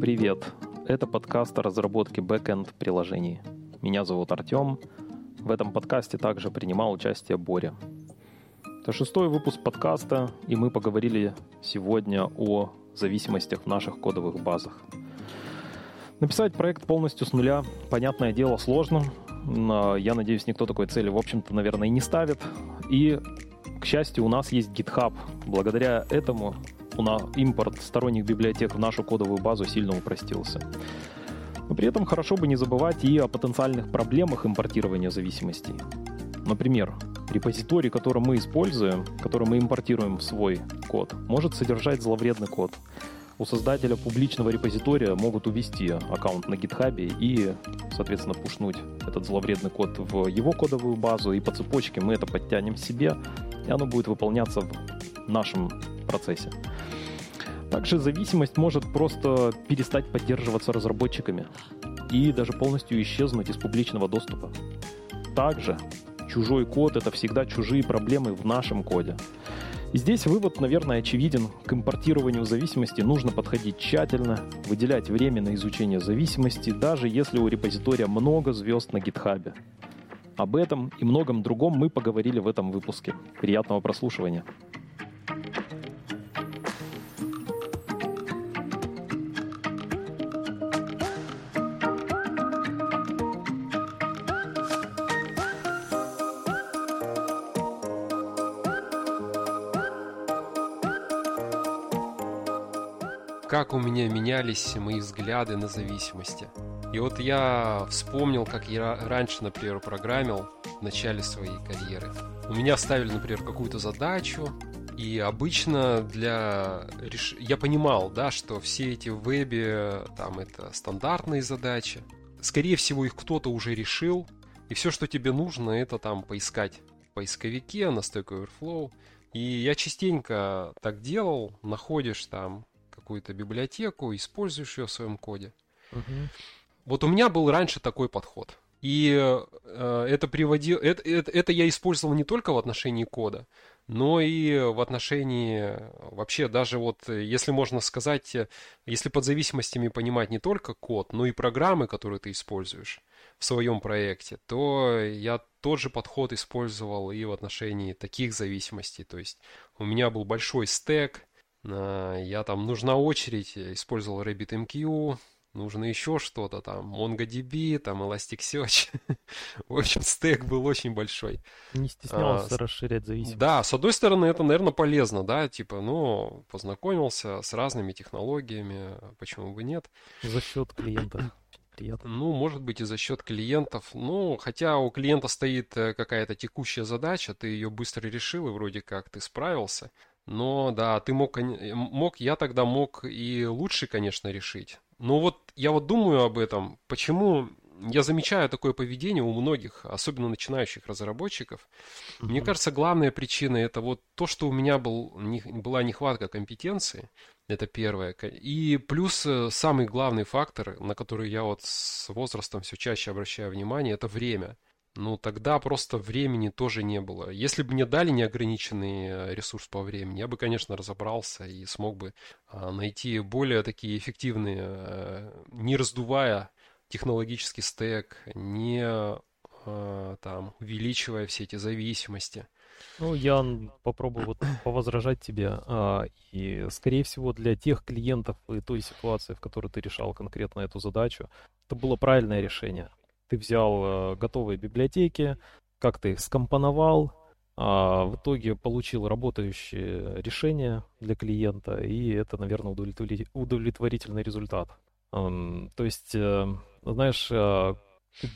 Привет! Это подкаст о разработке бэкэнд приложений. Меня зовут Артем. В этом подкасте также принимал участие Боря. Это шестой выпуск подкаста, и мы поговорили сегодня о зависимостях в наших кодовых базах. Написать проект полностью с нуля, понятное дело, сложно. Но я надеюсь, никто такой цели, в общем-то, наверное, и не ставит. И, к счастью, у нас есть GitHub. Благодаря этому у нас импорт сторонних библиотек в нашу кодовую базу сильно упростился. Но при этом хорошо бы не забывать и о потенциальных проблемах импортирования зависимостей. Например, репозиторий, который мы используем, который мы импортируем в свой код, может содержать зловредный код. У создателя публичного репозитория могут увести аккаунт на GitHub и, соответственно, пушнуть этот зловредный код в его кодовую базу, и по цепочке мы это подтянем себе, и оно будет выполняться в нашем процессе. Также зависимость может просто перестать поддерживаться разработчиками и даже полностью исчезнуть из публичного доступа. Также чужой код — это всегда чужие проблемы в нашем коде. И здесь вывод, наверное, очевиден. К импортированию зависимости нужно подходить тщательно, выделять время на изучение зависимости, даже если у репозитория много звезд на гитхабе. Об этом и многом другом мы поговорили в этом выпуске. Приятного прослушивания. У меня менялись мои взгляды на зависимости. И вот я вспомнил, как я раньше, например, программил в начале своей карьеры. У меня ставили, например, какую-то задачу, и обычно для... Я понимал, да, что все эти в вебе, там, это стандартные задачи. Скорее всего, их кто-то уже решил, и все, что тебе нужно, это там поискать в поисковике на Stack Overflow. И я частенько так делал, находишь там какую-то библиотеку, используешь ее в своем коде. Угу. Вот у меня был раньше такой подход. И э, это приводил, это, это, это я использовал не только в отношении кода, но и в отношении вообще даже вот, если можно сказать, если под зависимостями понимать не только код, но и программы, которые ты используешь в своем проекте, то я тот же подход использовал и в отношении таких зависимостей. То есть у меня был большой стек, я там нужна очередь, использовал RabbitMQ, нужно еще что-то там, MongoDB, там Elasticsearch. В общем, стек был очень большой. Не стеснялся а, расширять зависимость. Да, с одной стороны, это, наверное, полезно, да, типа, ну, познакомился с разными технологиями, почему бы нет. За счет клиента. Приятно. Ну, может быть, и за счет клиентов. Ну, хотя у клиента стоит э, какая-то текущая задача, ты ее быстро решил, и вроде как ты справился. Но да, ты мог, мог, я тогда мог и лучше, конечно, решить. Но вот я вот думаю об этом, почему я замечаю такое поведение у многих, особенно начинающих разработчиков. Mm-hmm. Мне кажется, главная причина это вот то, что у меня был, не, была нехватка компетенции. Это первое. И плюс э, самый главный фактор, на который я вот с возрастом все чаще обращаю внимание, это время ну тогда просто времени тоже не было. Если бы мне дали неограниченный э, ресурс по времени, я бы, конечно, разобрался и смог бы а, найти более такие эффективные, э, не раздувая технологический стек, не а, там увеличивая все эти зависимости. Ну, я попробую вот повозражать тебе. А, и, скорее всего, для тех клиентов и той ситуации, в которой ты решал конкретно эту задачу, это было правильное решение ты взял э, готовые библиотеки, как ты их скомпоновал, а в итоге получил работающее решение для клиента, и это, наверное, удовлетворительный результат. То есть, э, знаешь, э,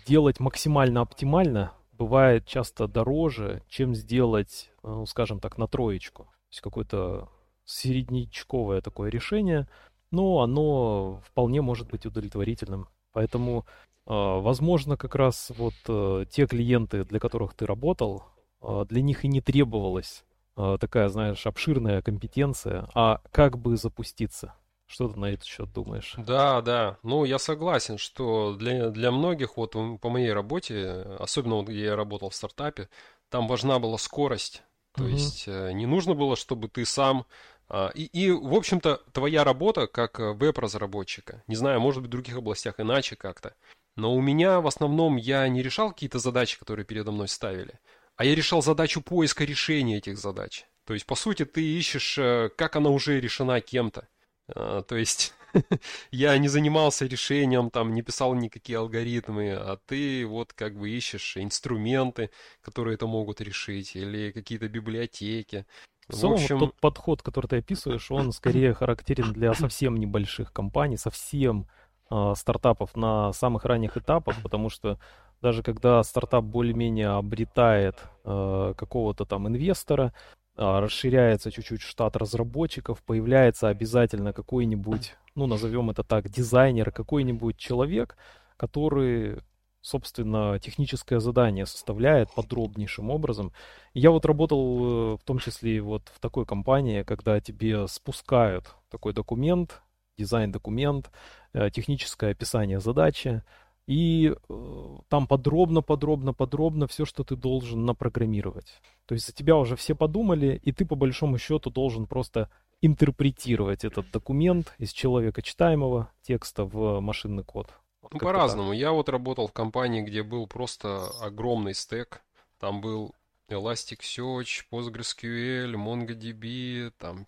делать максимально оптимально бывает часто дороже, чем сделать, ну, скажем так, на троечку. То есть какое-то среднячковое такое решение, но оно вполне может быть удовлетворительным. Поэтому возможно, как раз вот э, те клиенты, для которых ты работал, а, для них и не требовалась а, такая, знаешь, обширная компетенция, а как бы запуститься. Что ты на этот счет думаешь? Да, да. Ну, я согласен, что для, для многих, вот по моей работе, особенно вот где я работал в стартапе, там важна была скорость. То угу. есть э, не нужно было, чтобы ты сам А, и, и, в общем-то, твоя работа как э, веб-разработчика, не знаю, может быть, в других областях иначе как-то, но у меня в основном я не решал какие-то задачи, которые передо мной ставили, а я решал задачу поиска решения этих задач. То есть, по сути, ты ищешь, э, как она уже решена кем-то. А, то есть, я не занимался решением, там, не писал никакие алгоритмы, а ты вот как бы ищешь инструменты, которые это могут решить, или какие-то библиотеки. В целом, общем... вот тот подход, который ты описываешь, он скорее характерен для совсем небольших компаний, совсем э, стартапов на самых ранних этапах, потому что даже когда стартап более-менее обретает э, какого-то там инвестора, э, расширяется чуть-чуть штат разработчиков, появляется обязательно какой-нибудь, ну назовем это так, дизайнер, какой-нибудь человек, который собственно, техническое задание составляет подробнейшим образом. Я вот работал э, в том числе вот в такой компании, когда тебе спускают такой документ, дизайн-документ, э, техническое описание задачи, и э, там подробно, подробно, подробно все, что ты должен напрограммировать. То есть за тебя уже все подумали, и ты по большому счету должен просто интерпретировать этот документ из человека читаемого текста в машинный код. Ну, по-разному. Я вот работал в компании, где был просто огромный стек. Там был Elasticsearch, PostgreSQL, MongoDB, там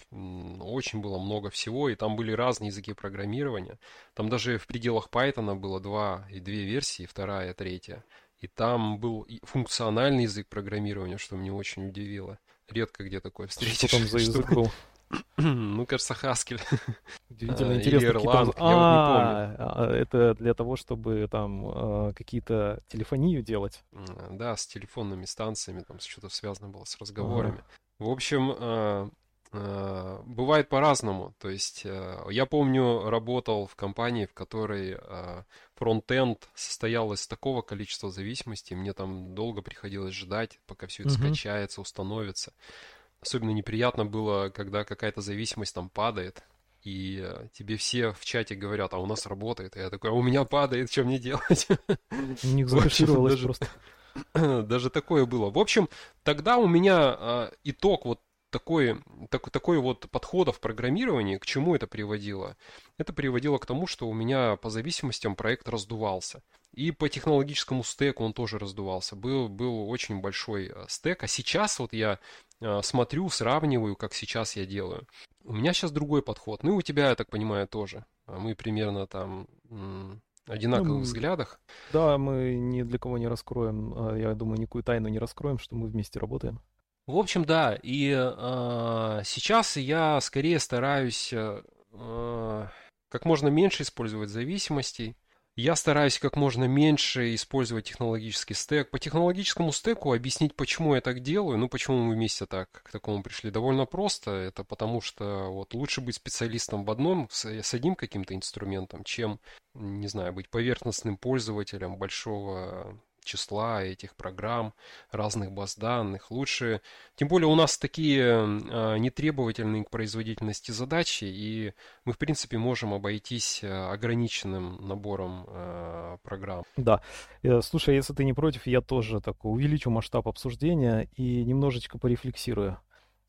очень было много всего, и там были разные языки программирования. Там даже в пределах Python было два и две версии, вторая, третья. И там был функциональный язык программирования, что меня очень удивило. Редко где такое встретишь. Что там за язык был? ну, кажется, Хаскель. Удивительно интересно. Или Erlang, я вот не помню. А, это для того, чтобы там а, какие-то телефонию делать? Да, с телефонными станциями, там что-то связано было с разговорами. В общем, а, бывает по-разному. То есть я помню, работал в компании, в которой фронтенд состоял из такого количества зависимостей, мне там долго приходилось ждать, пока все это скачается, установится. Особенно неприятно было, когда какая-то зависимость там падает, и э, тебе все в чате говорят, а у нас работает. И я такой, а у меня падает, что мне делать? У них закашировалось просто. Даже такое было. В общем, тогда у меня э, итог вот такой, так, такой вот подхода в программировании, к чему это приводило? Это приводило к тому, что у меня по зависимостям проект раздувался. И по технологическому стеку он тоже раздувался. Был, был очень большой э, стек. А сейчас вот я смотрю, сравниваю, как сейчас я делаю. У меня сейчас другой подход. Ну и у тебя, я так понимаю, тоже. А мы примерно там одинаковых ну, взглядах. Да, мы ни для кого не раскроем, а, я думаю, никакую тайну не раскроем, что мы вместе работаем. В общем, да. И э, сейчас я скорее стараюсь э, как можно меньше использовать зависимостей. Я стараюсь как можно меньше использовать технологический стек. По технологическому стеку объяснить, почему я так делаю, ну почему мы вместе так к такому пришли, довольно просто. Это потому что вот лучше быть специалистом в одном, с, с одним каким-то инструментом, чем, не знаю, быть поверхностным пользователем большого числа этих программ, разных баз данных. Лучше, тем более у нас такие э, нетребовательные к производительности задачи, и мы, в принципе, можем обойтись э, ограниченным набором э, программ. Да. Слушай, если ты не против, я тоже так увеличу масштаб обсуждения и немножечко порефлексирую.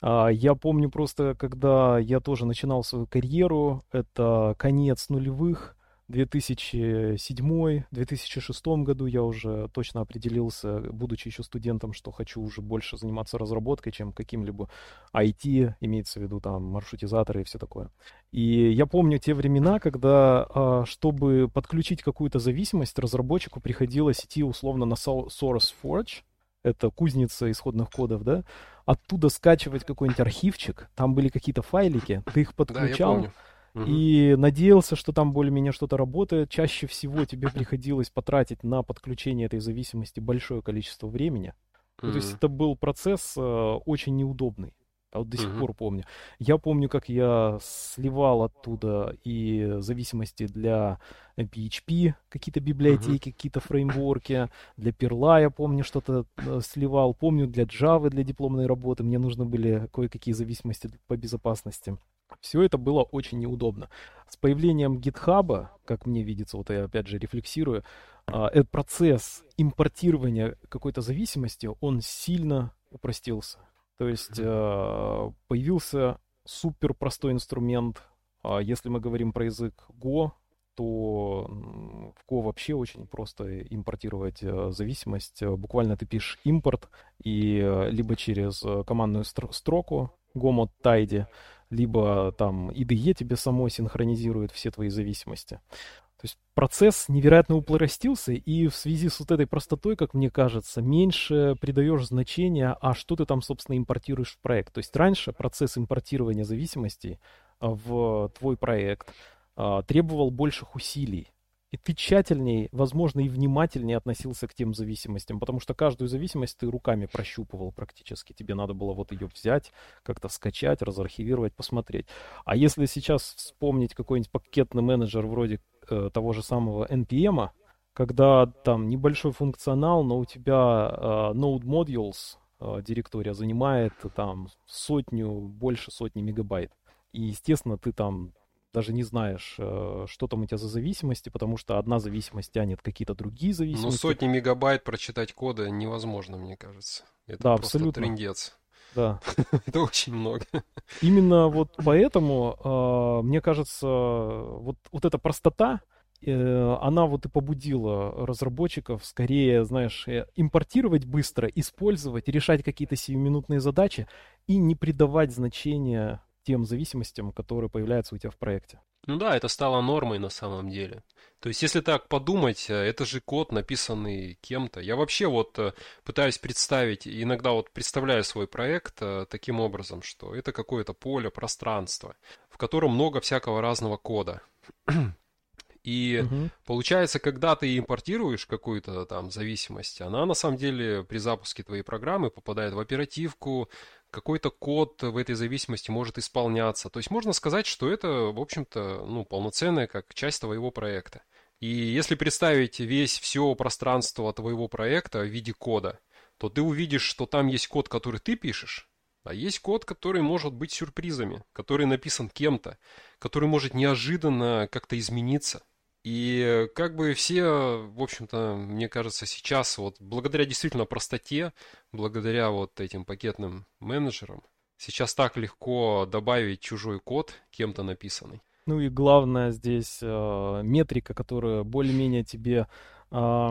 А, я помню просто, когда я тоже начинал свою карьеру, это конец нулевых, 2007-2006 году я уже точно определился, будучи еще студентом, что хочу уже больше заниматься разработкой, чем каким-либо IT, имеется в виду там маршрутизаторы и все такое. И я помню те времена, когда, а, чтобы подключить какую-то зависимость, разработчику приходилось идти условно на SourceForge, это кузница исходных кодов, да, оттуда скачивать какой-нибудь архивчик, там были какие-то файлики, ты их подключал, да, и надеялся, что там более-менее что-то работает. Чаще всего тебе приходилось потратить на подключение этой зависимости большое количество времени. Mm-hmm. То есть это был процесс э, очень неудобный. А вот до сих mm-hmm. пор помню. Я помню, как я сливал оттуда и зависимости для PHP, какие-то библиотеки, mm-hmm. какие-то фреймворки. Для Perla я помню, что-то э, сливал. Помню, для Java, для дипломной работы мне нужны были кое-какие зависимости по безопасности. Все это было очень неудобно. С появлением GitHub, как мне видится, вот я опять же рефлексирую, а, этот процесс импортирования какой-то зависимости, он сильно упростился. То есть а, появился супер простой инструмент. А если мы говорим про язык Go, то в Go вообще очень просто импортировать зависимость. Буквально ты пишешь импорт, и либо через командную строку Go Tidy, либо там IDE тебе само синхронизирует все твои зависимости. То есть процесс невероятно упростился, и в связи с вот этой простотой, как мне кажется, меньше придаешь значения, а что ты там, собственно, импортируешь в проект. То есть раньше процесс импортирования зависимостей а, в твой проект а, требовал больших усилий. И ты тщательней, возможно, и внимательнее относился к тем зависимостям, потому что каждую зависимость ты руками прощупывал практически. Тебе надо было вот ее взять, как-то скачать, разархивировать, посмотреть. А если сейчас вспомнить какой-нибудь пакетный менеджер вроде э, того же самого NPM, когда там небольшой функционал, но у тебя э, Node Modules э, директория занимает там сотню, больше сотни мегабайт. И, естественно, ты там даже не знаешь, э, что там у тебя за зависимости, потому что одна зависимость тянет какие-то другие ну, зависимости. Ну, сотни мегабайт прочитать кода невозможно, мне кажется. Это да, просто абсолютно. трендец. Да. Это очень много. Именно вот поэтому, э, мне кажется, вот, вот эта простота, э, она вот и побудила разработчиков скорее, знаешь, импортировать быстро, использовать, решать какие-то сиюминутные задачи и не придавать значения тем зависимостям, которые появляются у тебя в проекте. Ну да, это стало нормой на самом деле. То есть, если так подумать, э, это же код, написанный кем-то. Я вообще вот э, пытаюсь представить, иногда вот представляю свой проект э, таким образом, что это какое-то поле, пространство, в котором много всякого разного кода. И угу. получается, когда ты импортируешь какую-то там зависимость, она на самом деле при запуске твоей программы попадает в оперативку, какой-то код в этой зависимости может исполняться. То есть можно сказать, что это, в общем-то, ну, полноценная как часть твоего проекта. И если представить весь все пространство твоего проекта в виде кода, то ты увидишь, что там есть код, который ты пишешь, а есть код, который может быть сюрпризами, который написан кем-то, который может неожиданно как-то измениться. И как бы все, в общем-то, мне кажется, сейчас вот благодаря действительно простоте, благодаря вот этим пакетным менеджерам, сейчас так легко добавить чужой код, кем-то написанный. Ну и главное здесь э, метрика, которая более-менее тебе э,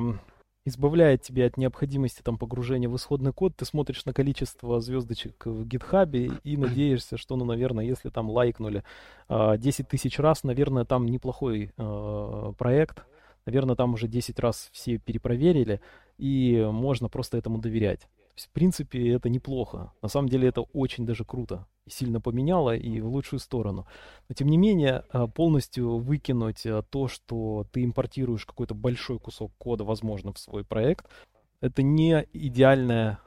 избавляет тебя от необходимости там погружения в исходный код, ты смотришь на количество звездочек в гитхабе и надеешься, что, ну, наверное, если там лайкнули э, 10 тысяч раз, наверное, там неплохой э, проект, наверное, там уже 10 раз все перепроверили, и можно просто этому доверять. В принципе, это неплохо. На самом деле это очень даже круто сильно поменяло и в лучшую сторону. Но тем не менее, а, полностью выкинуть а, то, что ты импортируешь какой-то большой кусок кода, возможно, в свой проект, это не идеальная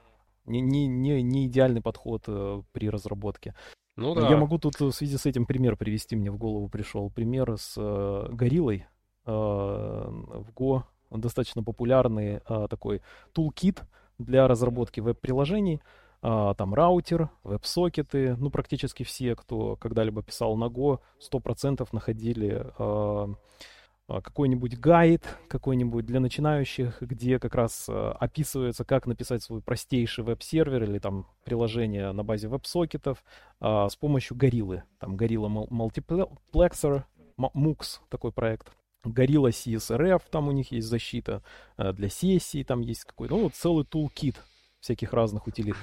не, не, не, не идеальный подход э, при разработке. Ну, да. Я могу тут в связи с этим пример привести, мне в голову пришел. Пример с э, гориллой э, в Go. Он достаточно популярный э, такой toolkit для разработки веб-приложений. А, там раутер, веб-сокеты, ну, практически все, кто когда-либо писал на Go, 100% находили а, а, какой-нибудь гайд, какой-нибудь для начинающих, где как раз описывается, как написать свой простейший веб-сервер или там приложение на базе веб-сокетов с помощью гориллы. Там Gorilla Multiplexer, MUX такой проект. Gorilla CSRF, там у них есть защита для сессий, там есть какой-то, ну, вот целый toolkit всяких разных утилит.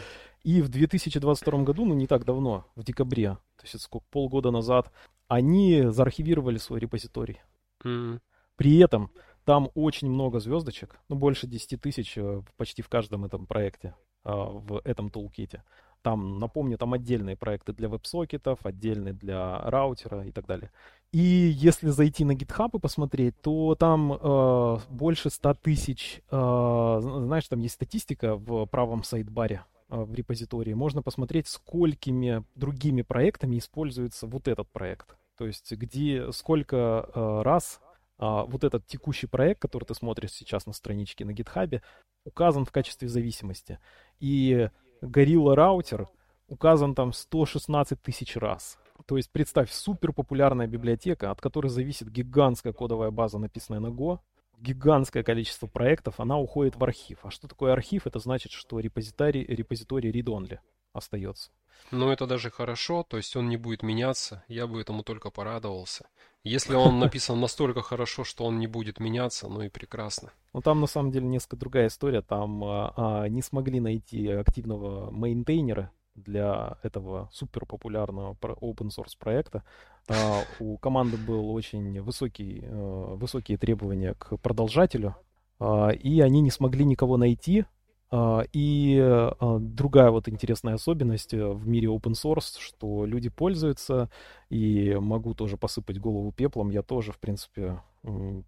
И в 2022 году, ну не так давно, в декабре, то есть это сколько, полгода назад, они заархивировали свой репозиторий. Mm. При этом там очень много звездочек, ну больше 10 тысяч э, почти в каждом этом проекте, а, в этом тулките. Там, напомню, там отдельные проекты для веб-сокетов, отдельные для раутера и так далее. И если зайти на GitHub и посмотреть, то там э, больше 100 тысяч, э, знаешь, там есть статистика в правом сайт-баре а, в репозитории, можно посмотреть, сколькими другими проектами используется вот этот проект. То есть где сколько э, раз э, вот этот текущий проект, который ты смотришь сейчас на страничке на GitHub, указан в качестве зависимости. И Gorilla Router указан там 116 тысяч раз. То есть представь, супер популярная библиотека, от которой зависит гигантская кодовая база, написанная на Go, гигантское количество проектов, она уходит в архив. А что такое архив? Это значит, что репозиторий, репозиторий read-only остается. Но это даже хорошо, то есть он не будет меняться, я бы этому только порадовался. Если он написан настолько хорошо, что он не будет меняться, ну и прекрасно. Ну там на самом деле несколько другая история. Там а, а, не смогли найти активного мейнтейнера для этого супер популярного open source проекта. А, у команды был очень высокий, а, высокие требования к продолжателю, а, и они не смогли никого найти, и а, другая вот интересная особенность э, в мире open source, что люди пользуются, и могу тоже посыпать голову пеплом, я тоже, в принципе,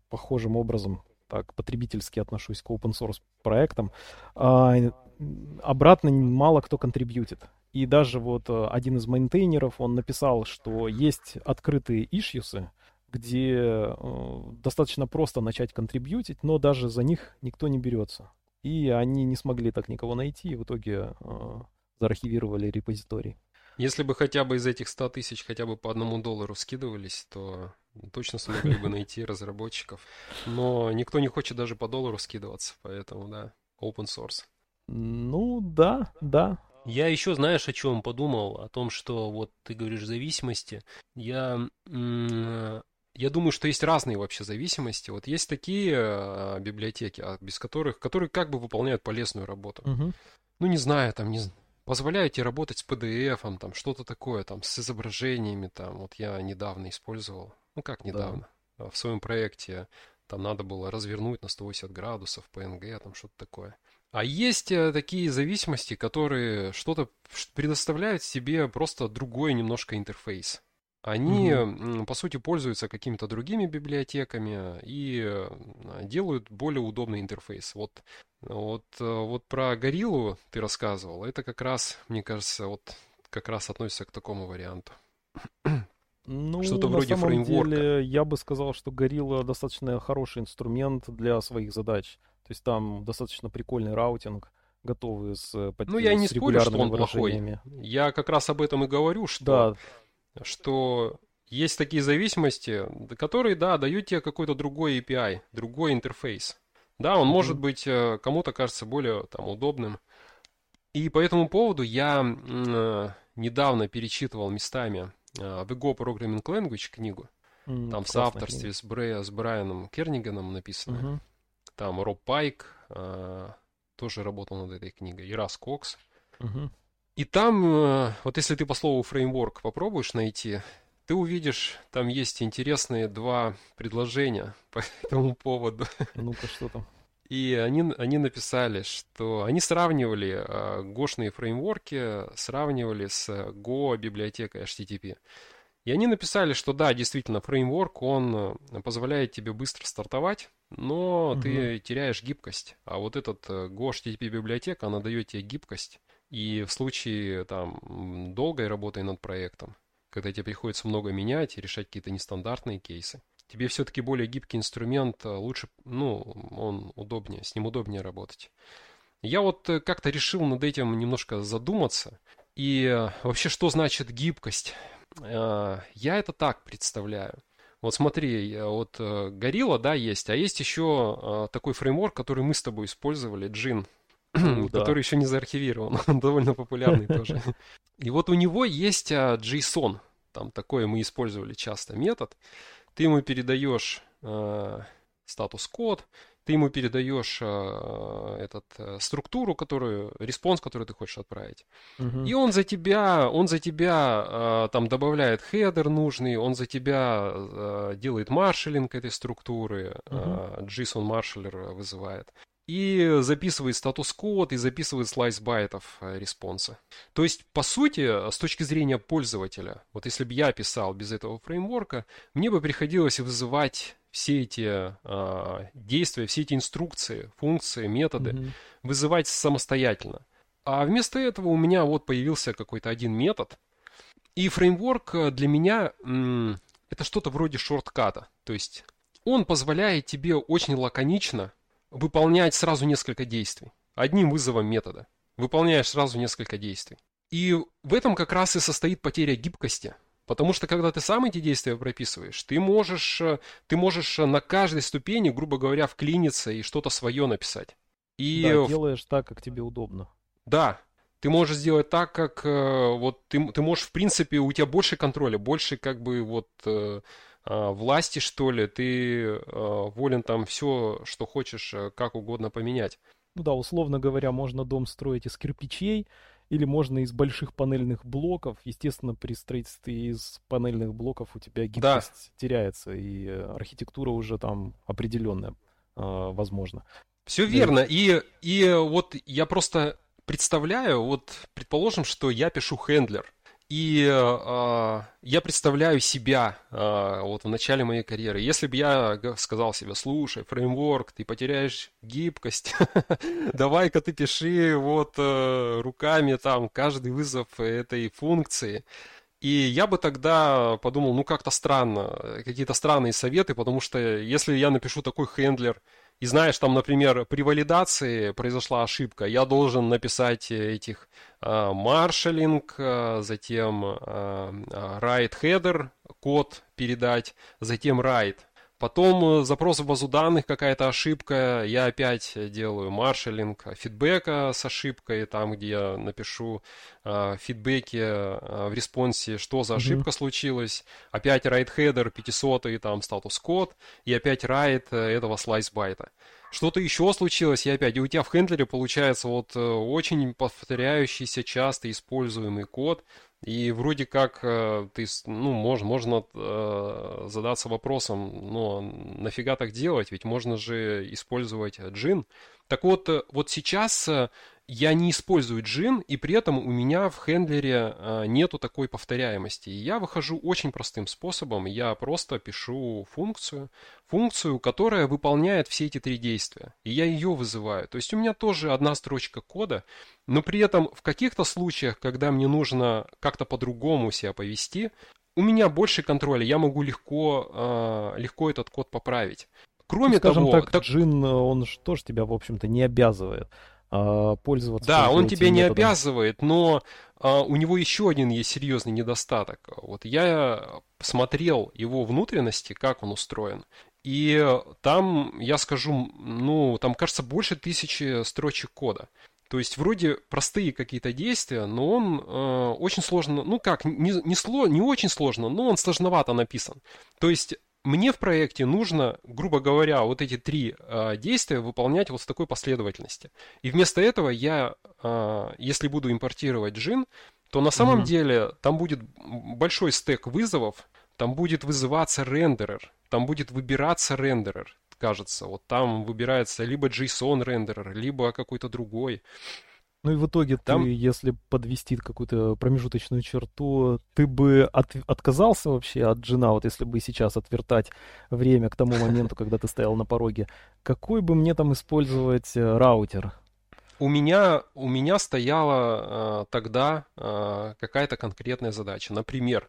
похожим образом так потребительски отношусь к open source проектам. А, обратно мало кто контрибьютит. И даже вот э, один из мейнтейнеров, он написал, что есть открытые ишьюсы, где э, достаточно просто начать контрибьютить, но даже за них никто не берется. И они не смогли так никого найти, и в итоге э, заархивировали репозиторий. Если бы хотя бы из этих 100 тысяч хотя бы по одному доллару скидывались, то точно смогли бы найти разработчиков. Но никто не хочет даже по доллару скидываться, поэтому, да, open source. Ну, да, да. Я еще, знаешь, о чем подумал? О том, что вот ты говоришь зависимости. Я я думаю, что есть разные вообще зависимости. Вот есть такие э, библиотеки, а, без которых, которые как бы выполняют полезную работу. Угу. Ну, не знаю, там, не позволяют тебе работать с PDF, там, что-то такое, там, с изображениями, там, вот я недавно использовал, ну, как недавно, да. в своем проекте, там надо было развернуть на 180 градусов PNG, там, что-то такое. А есть э, такие зависимости, которые что-то предоставляют себе просто другой немножко интерфейс. Они, угу. по сути, пользуются какими-то другими библиотеками и э, делают более удобный интерфейс. Вот, вот, э, вот про гориллу ты рассказывал. Это как раз, мне кажется, вот как раз относится к такому варианту. Ну, Что-то на вроде самом фреймворка. деле, я бы сказал, что Gorilla достаточно хороший инструмент для своих задач. То есть там достаточно прикольный routing, готовый с Ну, я не спорю, что он плохой. Я как раз об этом и говорю, что да что есть такие зависимости, которые, да, дают тебе какой-то другой API, другой интерфейс. Да, он mm-hmm. может быть э, кому-то кажется более там удобным. И по этому поводу я э, недавно перечитывал местами э, The Go Programming Language книгу. Mm, там в соавторстве с, Брэ, с Брайаном Керниганом написано. Mm-hmm. Там Роб Пайк э, тоже работал над этой книгой. И Рас Кокс. Mm-hmm. И там, э, вот если ты по слову фреймворк попробуешь найти, ты увидишь, там есть интересные два предложения по этому поводу. Ну-ка, что там? И они, они написали, что они сравнивали э, гошные фреймворки, сравнивали с Go библиотекой HTTP. И они написали, что да, действительно, фреймворк, он э, позволяет тебе быстро стартовать, но угу. ты теряешь гибкость. А вот этот Go HTTP библиотека, она дает тебе гибкость. И в случае там долгой работы над проектом, когда тебе приходится много менять и решать какие-то нестандартные кейсы, тебе все-таки более гибкий инструмент, а, лучше, ну, он удобнее, с ним удобнее работать. Я вот э, как-то решил над этим немножко задуматься. И э, вообще, что значит гибкость? Э, я это так представляю. Вот смотри, вот Gorilla, да, есть, а есть еще такой фреймворк, который мы с тобой использовали, Джин. Ну который еще не заархивирован. Он довольно популярный тоже. И вот у него есть а, JSON. Там такое мы использовали часто метод. Ты ему передаешь э, статус-код, ты ему передаешь э, этот, э, структуру, которую, response, который ты хочешь отправить. Uh-huh. И он за тебя, он за тебя э, там добавляет header нужный, он за тебя э, делает marshaling этой структуры, uh-huh. э, JSON marshaler вызывает и записывает статус-код, и записывает slice байтов э, респонса. То есть, по сути, с точки зрения пользователя, вот если бы я писал без этого фреймворка, мне бы приходилось вызывать все эти э, действия, все эти инструкции, функции, методы, mm-hmm. вызывать самостоятельно. А вместо этого у меня вот появился какой-то один метод, и фреймворк э, для меня это что-то вроде шортката. То есть он позволяет тебе очень лаконично выполнять сразу несколько действий. Одним вызовом метода. Выполняешь сразу несколько действий. И в этом как раз и состоит потеря гибкости. Потому что когда ты сам эти действия прописываешь, ты можешь, ты можешь на каждой ступени, грубо говоря, вклиниться и что-то свое написать. И да, делаешь так, как тебе удобно. Да. ты можешь сделать так, как э, вот ты, ты можешь, в принципе, у тебя больше контроля, больше как бы вот э, э, власти, что ли, ты э, волен там все, что хочешь, э, как угодно поменять. Ну да, условно говоря, можно дом строить из кирпичей, или можно из больших панельных блоков. Естественно, при строительстве из панельных блоков у тебя гибкость да. теряется, и архитектура уже там определенная, э, возможно. Все верно. И, и вот я просто представляю, вот предположим, что я пишу хендлер, и э, я представляю себя э, вот в начале моей карьеры. Если бы я сказал себе, слушай, фреймворк, ты потеряешь гибкость, давай-ка ты пиши вот э, руками там каждый вызов этой функции. И я бы тогда подумал, ну как-то странно, какие-то странные советы, потому что если я напишу такой хендлер, и знаешь, там, например, при валидации произошла ошибка, я должен написать этих э, маршалинг, э, затем э, write header, код передать, затем write. Потом запрос в базу данных, какая-то ошибка, я опять делаю marshaling фидбэка с ошибкой, там, где я напишу э, фидбэки э, в респонсе, что за ошибка mm-hmm. случилась, опять write header 500 и там статус код, и опять write этого slice байта. Что-то еще случилось, и опять, и у тебя в хендлере получается вот очень повторяющийся, часто используемый код, и вроде как э, ты, ну, мож, можно э, задаться вопросом, но нафига так делать? Ведь можно же использовать джин. Так вот, э, вот сейчас э, я не использую джин, и при этом у меня в хендлере а, нету такой повторяемости. И я выхожу очень простым способом. Я просто пишу функцию, функцию, которая выполняет все эти три действия. И я ее вызываю. То есть у меня тоже одна строчка кода, но при этом в каких-то случаях, когда мне нужно как-то по-другому себя повести, у меня больше контроля, я могу легко, а, легко этот код поправить. Кроме Скажем того, так, так... Джин, он тоже тебя, в общем-то, не обязывает. А, пользоваться. Да, он тебя не обязывает, но а, у него еще один есть серьезный недостаток. Вот я смотрел его внутренности, как он устроен, и там, я скажу, ну, там, кажется, больше тысячи строчек кода. То есть вроде простые какие-то действия, но он э, очень сложно, ну как, не, не, сло, не очень сложно, но он сложновато написан. То есть мне в проекте нужно, грубо говоря, вот эти три э, действия выполнять вот в такой последовательности. И вместо этого я, э, если буду импортировать джин, то на самом mm-hmm. деле там будет большой стек вызовов, там будет вызываться рендерер, там будет выбираться рендерер, кажется. Вот там выбирается либо JSON рендерер, либо какой-то другой. Ну и в итоге Там... ты, если подвести какую-то промежуточную черту, ты бы от... отказался вообще от джина, вот если бы сейчас отвертать время к тому моменту, когда ты стоял на пороге, какой бы мне там использовать э, раутер? У меня, у меня стояла э, тогда э, какая-то конкретная задача. Например,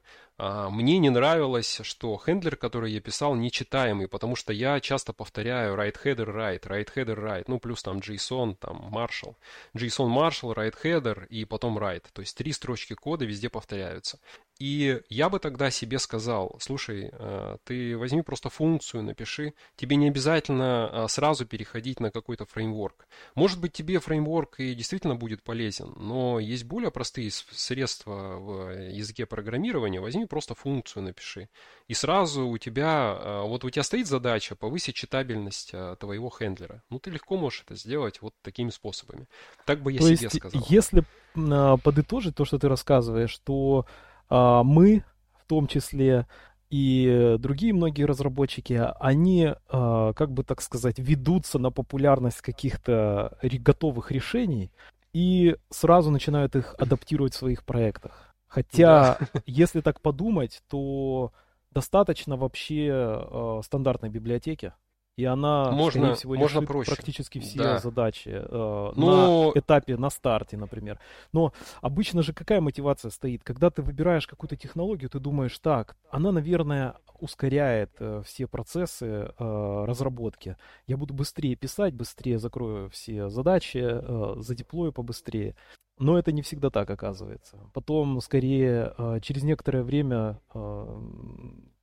мне не нравилось, что хендлер, который я писал, нечитаемый, потому что я часто повторяю write header write, write header write, ну плюс там JSON, там Marshall. JSON Marshall, write header и потом write. То есть три строчки кода везде повторяются. И я бы тогда себе сказал, слушай, э, ты возьми просто функцию, напиши. Тебе не обязательно э, сразу переходить на какой-то фреймворк. Может быть, тебе фреймворк и действительно будет полезен, но есть более простые средства в языке программирования. Возьми просто функцию, напиши. И сразу у тебя, э, вот у тебя стоит задача повысить читабельность твоего хендлера. Ну, ты легко можешь это сделать вот такими способами. Так бы я то себе есть, сказал. Если подытожить то, что ты рассказываешь, что а, мы, в том числе и другие многие разработчики, они, а, как бы так сказать, ведутся на популярность каких-то готовых решений и сразу начинают их адаптировать в своих проектах. Хотя, да. если так подумать, то достаточно вообще э, стандартной библиотеки, и она, можно, всего, можно проще. практически все да. задачи э, Но... на этапе, на старте, например. Но обычно же какая мотивация стоит? Когда ты выбираешь какую-то технологию, ты думаешь, так, она, наверное, ускоряет э, все процессы э, разработки. Я буду быстрее писать, быстрее закрою все задачи, э, задеплою побыстрее. Но это не всегда так оказывается. Потом, скорее, э, через некоторое время э,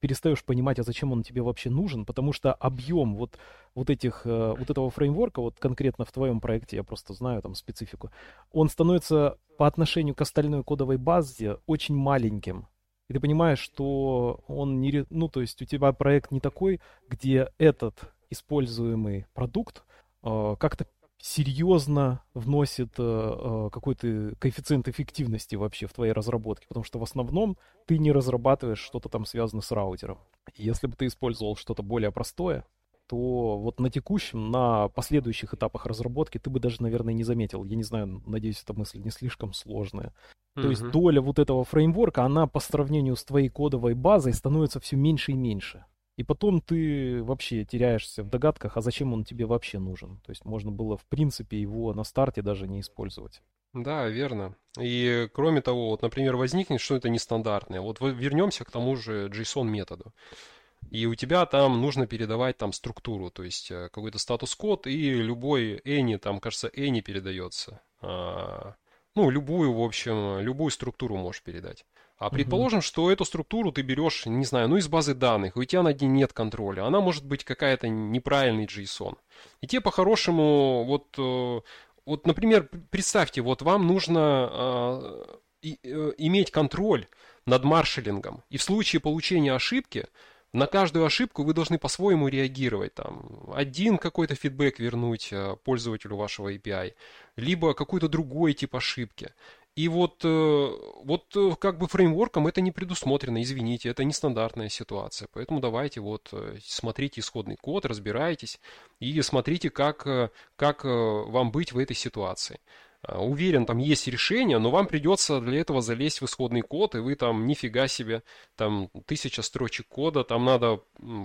перестаешь понимать, а зачем он тебе вообще нужен, потому что объем вот, вот, этих, э, вот этого фреймворка, вот конкретно в твоем проекте, я просто знаю там специфику, он становится по отношению к остальной кодовой базе очень маленьким. И ты понимаешь, что он не... Ну, то есть у тебя проект не такой, где этот используемый продукт как-то серьезно вносит э, э, какой-то коэффициент эффективности вообще в твоей разработке, потому что в основном ты не разрабатываешь что-то там связанное с раутером. если бы ты использовал что-то более простое, то вот на текущем, на последующих этапах разработки ты бы даже, наверное, не заметил. Я не знаю, надеюсь, эта мысль не слишком сложная. Mm-hmm. То есть доля вот этого фреймворка, она по сравнению с твоей кодовой базой становится все меньше и меньше. И потом ты вообще теряешься в догадках, а зачем он тебе вообще нужен. То есть можно было, в принципе, его на старте даже не использовать. Да, верно. И кроме того, вот, например, возникнет что-то нестандартное. Вот вернемся к тому же JSON методу. И у тебя там нужно передавать там структуру, то есть э, какой-то статус-код, и любой any, там, кажется, any передается. А, ну, любую, в общем, любую структуру можешь передать. А предположим, что эту структуру ты берешь, не знаю, ну из базы данных, и у тебя над ней нет контроля. Она может быть какая-то неправильный JSON. И тебе по-хорошему, вот, э, вот, например, представьте, вот вам нужно э, э, иметь контроль над маршалингом. И в случае получения ошибки, на каждую ошибку вы должны по-своему реагировать. Там, один какой-то фидбэк вернуть э, пользователю вашего API, либо какой-то другой тип ошибки. И вот, э, вот э, как бы фреймворком это не предусмотрено, извините, это нестандартная ситуация. Поэтому давайте вот э, смотрите исходный код, разбирайтесь и смотрите, как, как вам быть в этой ситуации. Уверен, там есть решение, но вам придется для этого залезть в исходный код, и вы там нифига себе, там тысяча строчек кода, там надо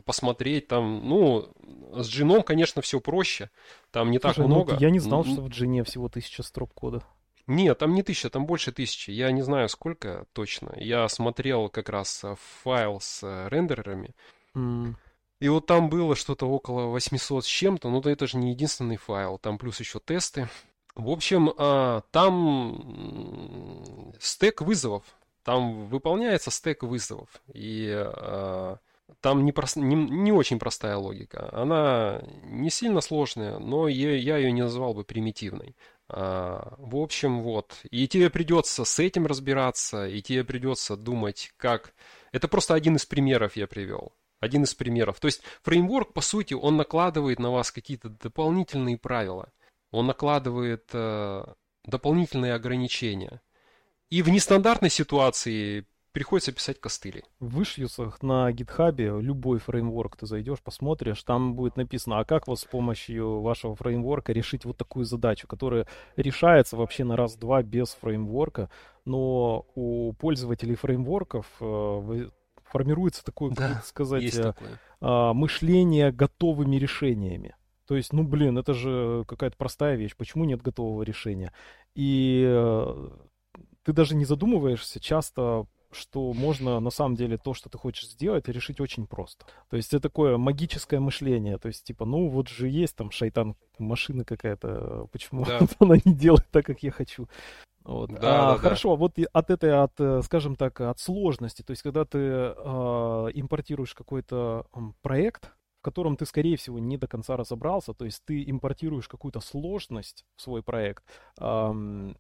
посмотреть, там, ну, с джином, конечно, все проще, там не Слушай, так ну, много. Ну, я не знал, что в джине всего тысяча строк кода. Нет, там не тысяча, там больше тысячи. Я не знаю, сколько точно. Я смотрел как раз э, файл с э, рендерерами. Mm. И вот там было что-то около 800 с чем-то, но это же не единственный файл. Там плюс еще тесты. В общем, а, там стек вызовов. Там выполняется стек вызовов. И а, там не, прост, не, не очень простая логика. Она не сильно сложная, но я, я ее не назвал бы примитивной. А, в общем, вот. И тебе придется с этим разбираться, и тебе придется думать, как... Это просто один из примеров я привел. Один из примеров. То есть фреймворк, по сути, он накладывает на вас какие-то дополнительные правила. Он накладывает э, дополнительные ограничения. И в нестандартной ситуации приходится писать костыли. В вышьюсах на гитхабе любой фреймворк ты зайдешь, посмотришь, там будет написано, а как вот с помощью вашего фреймворка решить вот такую задачу, которая решается вообще на раз-два без фреймворка, но у пользователей фреймворков э, формируется такое, да, как сказать, э, такое. мышление готовыми решениями. То есть, ну, блин, это же какая-то простая вещь. Почему нет готового решения? И э, ты даже не задумываешься часто что можно на самом деле то, что ты хочешь сделать, решить очень просто. То есть это такое магическое мышление. То есть типа, ну вот же есть там шайтан, машина какая-то, почему да. она не делает так, как я хочу? Вот. Да, а, да, хорошо, да. вот от этой, от, э, скажем так, от сложности, то есть когда ты э, импортируешь какой-то проект, в котором ты, скорее всего, не до конца разобрался, то есть ты импортируешь какую-то сложность в свой проект, э,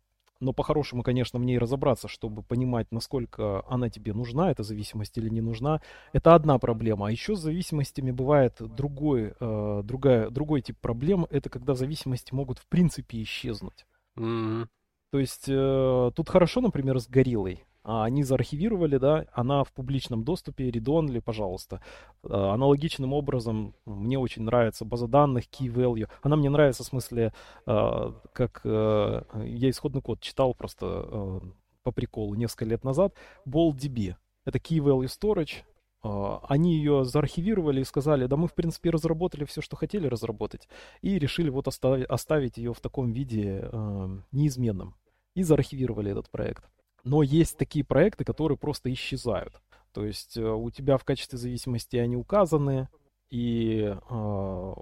но по-хорошему, конечно, в ней разобраться, чтобы понимать, насколько она тебе нужна, эта зависимость или не нужна, это одна проблема. А еще с зависимостями бывает другой, э, другая, другой тип проблем, это когда зависимости могут в принципе исчезнуть. Mm-hmm. То есть э, тут хорошо, например, с гориллой. А они заархивировали, да, она в публичном доступе, read-only, пожалуйста. А, аналогичным образом мне очень нравится база данных Key Value. Она мне нравится в смысле, а, как э, я исходный код читал просто э, по приколу несколько лет назад. BoldDB. Это Key Value Storage. Они ее заархивировали и сказали, да мы, в принципе, разработали все, что хотели разработать. И решили вот оставить, оставить ее в таком виде э, неизменным. И заархивировали этот проект. Но есть такие проекты, которые просто исчезают. То есть э, у тебя в качестве зависимости они указаны, и э,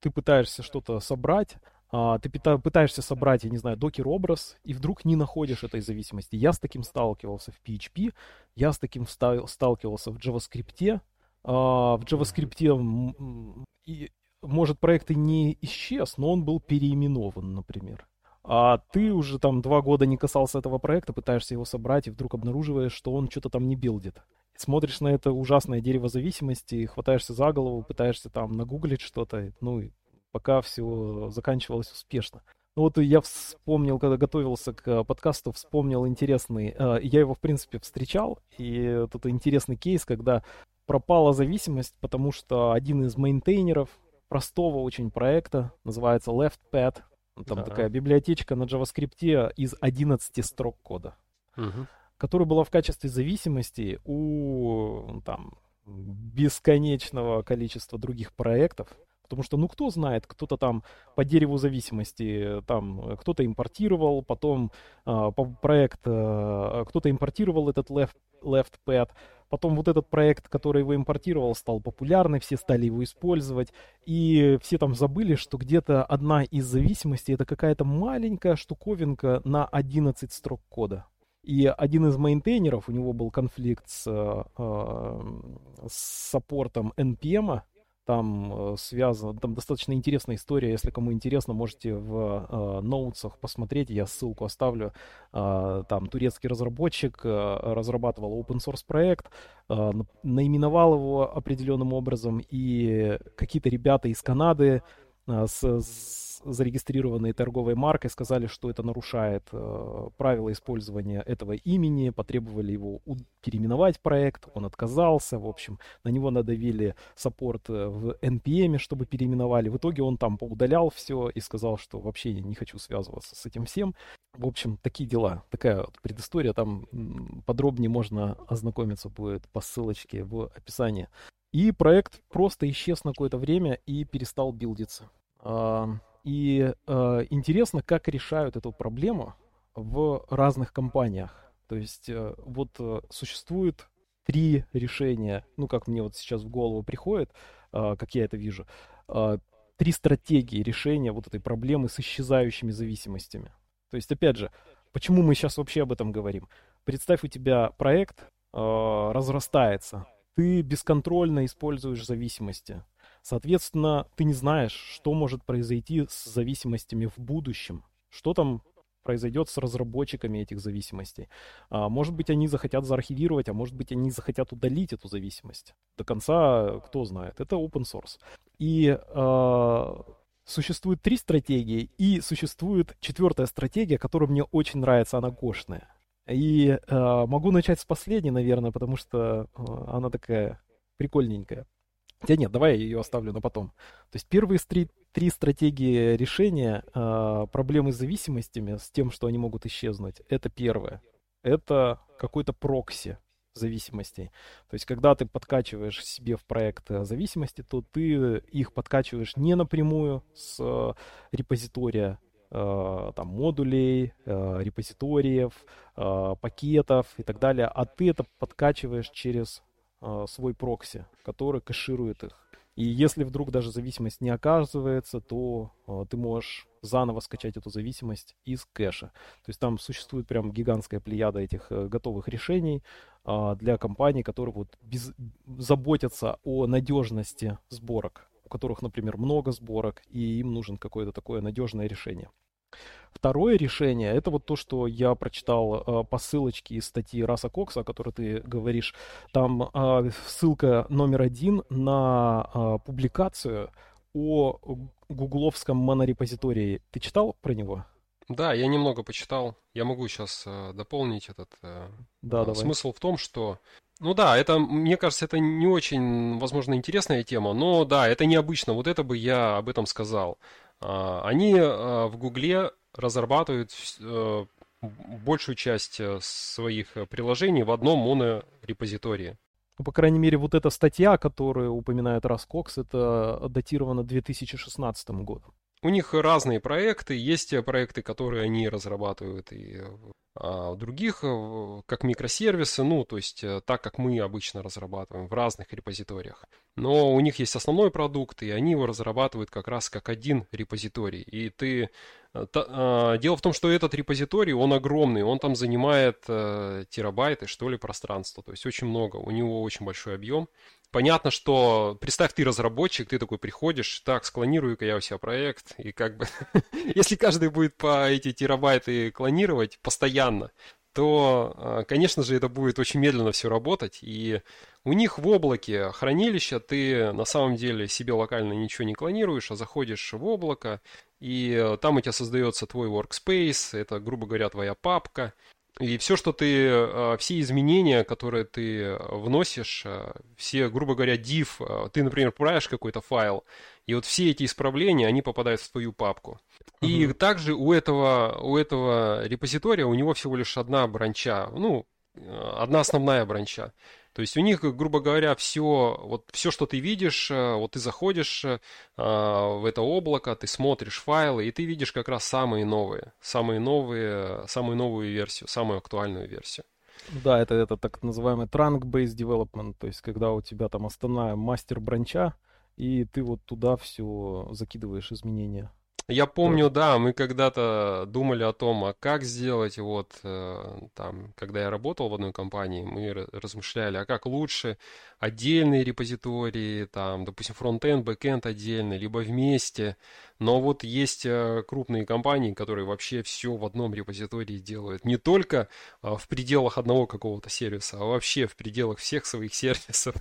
ты пытаешься что-то собрать, э, ты пытаешься собрать, я не знаю, докер-образ, и вдруг не находишь этой зависимости. Я с таким сталкивался в PHP, я с таким сталкивался в JavaScript, в JavaScript и, может, проект и не исчез, но он был переименован, например. А ты уже там два года не касался этого проекта, пытаешься его собрать, и вдруг обнаруживаешь, что он что-то там не билдит. Смотришь на это ужасное дерево зависимости, хватаешься за голову, пытаешься там нагуглить что-то, ну, и пока все заканчивалось успешно. Ну вот я вспомнил, когда готовился к подкасту, вспомнил интересный, э, я его, в принципе, встречал, и тут интересный кейс, когда пропала зависимость, потому что один из мейнтейнеров простого очень проекта, называется LeftPad, там да. такая библиотечка на JavaScript из 11 строк кода, угу. которая была в качестве зависимости у там, бесконечного количества других проектов. Потому что, ну, кто знает, кто-то там по дереву зависимости, там, кто-то импортировал, потом э, проект, э, кто-то импортировал этот left, left pad, Потом вот этот проект, который его импортировал, стал популярный, все стали его использовать, и все там забыли, что где-то одна из зависимостей это какая-то маленькая штуковинка на 11 строк кода. И один из мейнтейнеров, у него был конфликт с, э, э с саппортом NPM, там э, связано, там достаточно интересная история, если кому интересно, можете в э, ноутсах посмотреть, я ссылку оставлю. Э, там турецкий разработчик э, разрабатывал open source проект, э, наименовал его определенным образом, и какие-то ребята из Канады с, с зарегистрированной торговой маркой сказали, что это нарушает э, правила использования этого имени, потребовали его переименовать проект, он отказался, в общем, на него надавили саппорт э, в NPM, чтобы переименовали. В итоге он там поудалял все и сказал, что вообще не хочу связываться с этим всем. В общем, такие дела. Такая вот предыстория, там подробнее можно ознакомиться будет по ссылочке в описании. И проект просто исчез на какое-то время и перестал билдиться. И э, интересно, как решают эту проблему в разных компаниях. То есть э, вот э, существует три решения, ну как мне вот сейчас в голову приходит, э, как я это вижу, три стратегии решения вот этой проблемы с исчезающими зависимостями. То есть опять же, почему мы сейчас вообще об этом говорим? Представь, у тебя проект разрастается, ты бесконтрольно используешь зависимости. Соответственно, ты не знаешь, что может произойти с зависимостями в будущем. Что там произойдет с разработчиками этих зависимостей. А, может быть, они захотят заархивировать, а может быть, они захотят удалить эту зависимость. До конца, кто знает. Это open source. И а, существует три стратегии, и существует четвертая стратегия, которая мне очень нравится, она гошная. И а, могу начать с последней, наверное, потому что а, она такая прикольненькая. Хотя нет, давай я ее оставлю на потом. То есть первые три, три стратегии решения э, проблемы с зависимостями, с тем, что они могут исчезнуть, это первое. Это какой-то прокси зависимостей. То есть, когда ты подкачиваешь себе в проект э, зависимости, то ты их подкачиваешь не напрямую с э, репозитория, э, там, модулей, э, репозиториев, э, пакетов и так далее, а ты это подкачиваешь через свой прокси, который кэширует их. И если вдруг даже зависимость не оказывается, то э, ты можешь заново скачать эту зависимость из кэша. То есть там существует прям гигантская плеяда этих э, готовых решений э, для компаний, которые вот без, заботятся о надежности сборок, у которых, например, много сборок, и им нужен какое-то такое надежное решение. Второе решение, это вот то, что я прочитал э, по ссылочке из статьи Раса Кокса, о которой ты говоришь. Там э, ссылка номер один на э, публикацию о гугловском монорепозитории. Ты читал про него? Да, я немного почитал. Я могу сейчас э, дополнить этот э, да, э, смысл в том, что ну да, это, мне кажется, это не очень, возможно, интересная тема, но да, это необычно. Вот это бы я об этом сказал. А, они э, в Гугле разрабатывают э, большую часть э, своих приложений в одном монорепозитории. Ну, по крайней мере, вот эта статья, которую упоминает Раскокс, это датировано 2016 годом. У них разные проекты. Есть проекты, которые они разрабатывают и а других как микросервисы, ну, то есть так, как мы обычно разрабатываем в разных репозиториях. Но у них есть основной продукт, и они его разрабатывают как раз как один репозиторий. И ты... Э, а, дело в том, что этот репозиторий, он огромный, он там занимает э, терабайты, что ли, пространства. То есть очень много, у него очень большой объем. Понятно, что представь, ты разработчик, ты такой приходишь, так, склонирую-ка я у себя проект, и как бы, если каждый будет по эти терабайты клонировать постоянно, то, а, конечно же, это будет очень медленно все работать, и у них в облаке хранилища ты на самом деле себе локально ничего не клонируешь, а заходишь в облако, и там у тебя создается твой workspace, это, грубо говоря, твоя папка, и все, что ты, а, все изменения, которые ты вносишь, а, все, грубо говоря, div, ты, например, правишь какой-то файл, и вот все эти исправления, они попадают в твою папку. Uh-huh. И также у этого, у этого репозитория у него всего лишь одна бранча, ну, одна основная бранча. То есть у них, грубо говоря, все, вот все, что ты видишь, э, вот ты заходишь э, в это облако, ты смотришь файлы, и ты видишь как раз самые новые, самые новые, самую новую версию, самую актуальную версию. Да, это, это так называемый trunk-based development, то есть когда у тебя там основная мастер бранча, и ты вот туда все закидываешь изменения. Я помню, да, мы когда-то думали о том, а как сделать, вот, э, там, когда я работал в одной компании, мы размышляли, а как лучше отдельные репозитории, там, допустим, фронтенд, бэкенд отдельно, либо вместе. Но вот есть э, крупные компании, которые вообще все в одном репозитории делают. Не только э, в пределах одного какого-то сервиса, а вообще в пределах всех своих сервисов.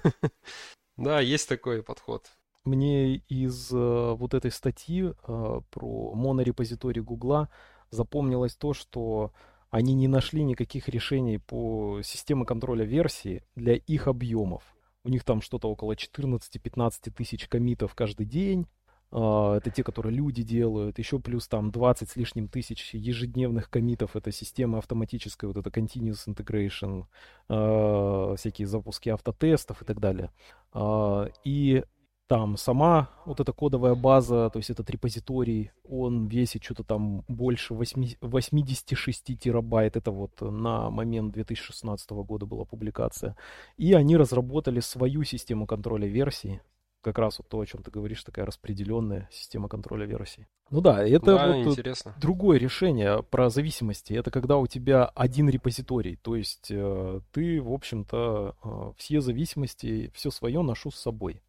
Да, есть такой подход мне из э, вот этой статьи э, про монорепозиторий Гугла запомнилось то, что они не нашли никаких решений по системе контроля версии для их объемов. У них там что-то около 14-15 тысяч комитов каждый день. Э, это те, которые люди делают. Еще плюс там 20 с лишним тысяч ежедневных комитов. Это система автоматическая, вот это continuous integration, э, всякие запуски автотестов и так далее. Э, и там сама вот эта кодовая база, то есть этот репозиторий, он весит что-то там больше 8, 86 терабайт. Это вот на момент 2016 года была публикация. И они разработали свою систему контроля версий. Как раз вот то, о чем ты говоришь, такая распределенная система контроля версий. Ну да, это да, вот интересно. другое решение про зависимости. Это когда у тебя один репозиторий. То есть э, ты, в общем-то, э, все зависимости, все свое ношу с собой.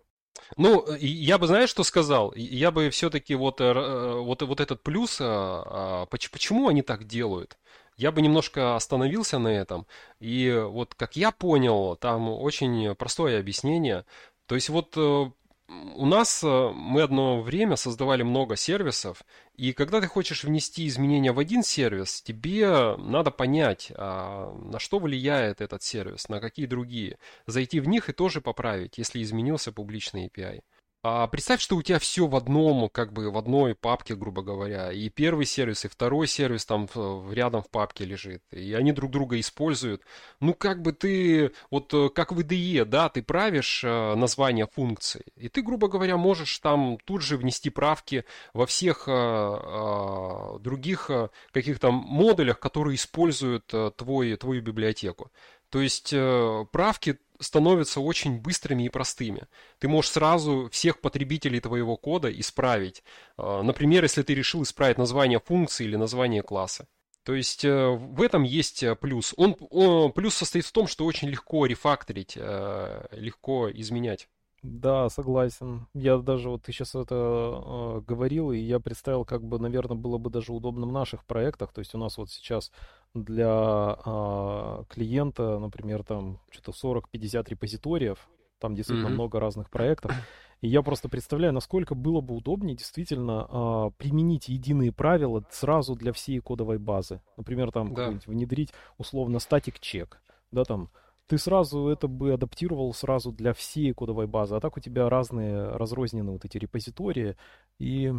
Ну, я бы, знаешь, что сказал? Я бы все-таки вот, э, вот, вот этот плюс, а, а, почему они так делают? Я бы немножко остановился на этом. И вот как я понял, там очень простое объяснение. То есть вот э, у нас э, мы одно время создавали много сервисов, и когда ты хочешь внести изменения в один сервис, тебе надо понять, а на что влияет этот сервис, на какие другие. Зайти в них и тоже поправить, если изменился публичный API. А представь, что у тебя все в одном, как бы в одной папке, грубо говоря. И первый сервис, и второй сервис там рядом в папке лежит. И они друг друга используют. Ну, как бы ты, вот э, как в IDE, да, ты правишь э, название функции. И ты, грубо говоря, можешь там тут же внести правки во всех э, других каких-то модулях, которые используют твой, твою библиотеку. То есть правки становятся очень быстрыми и простыми. Ты можешь сразу всех потребителей твоего кода исправить. А, например, если ты решил исправить название функции или название класса. То есть э, в этом есть э, плюс. Он, он, плюс состоит в том, что очень легко рефакторить, э, легко изменять. Да, согласен. Я даже вот ты сейчас это э, говорил, и я представил, как бы, наверное, было бы даже удобно в наших проектах. То есть у нас вот сейчас для э, клиента, например, там что-то 40-50 репозиториев, там действительно mm-hmm. много разных проектов. И я просто представляю, насколько было бы удобнее действительно э, применить единые правила сразу для всей кодовой базы. Например, там да. внедрить условно статик чек, да, там ты сразу это бы адаптировал сразу для всей кодовой базы, а так у тебя разные разрозненные вот эти репозитории, и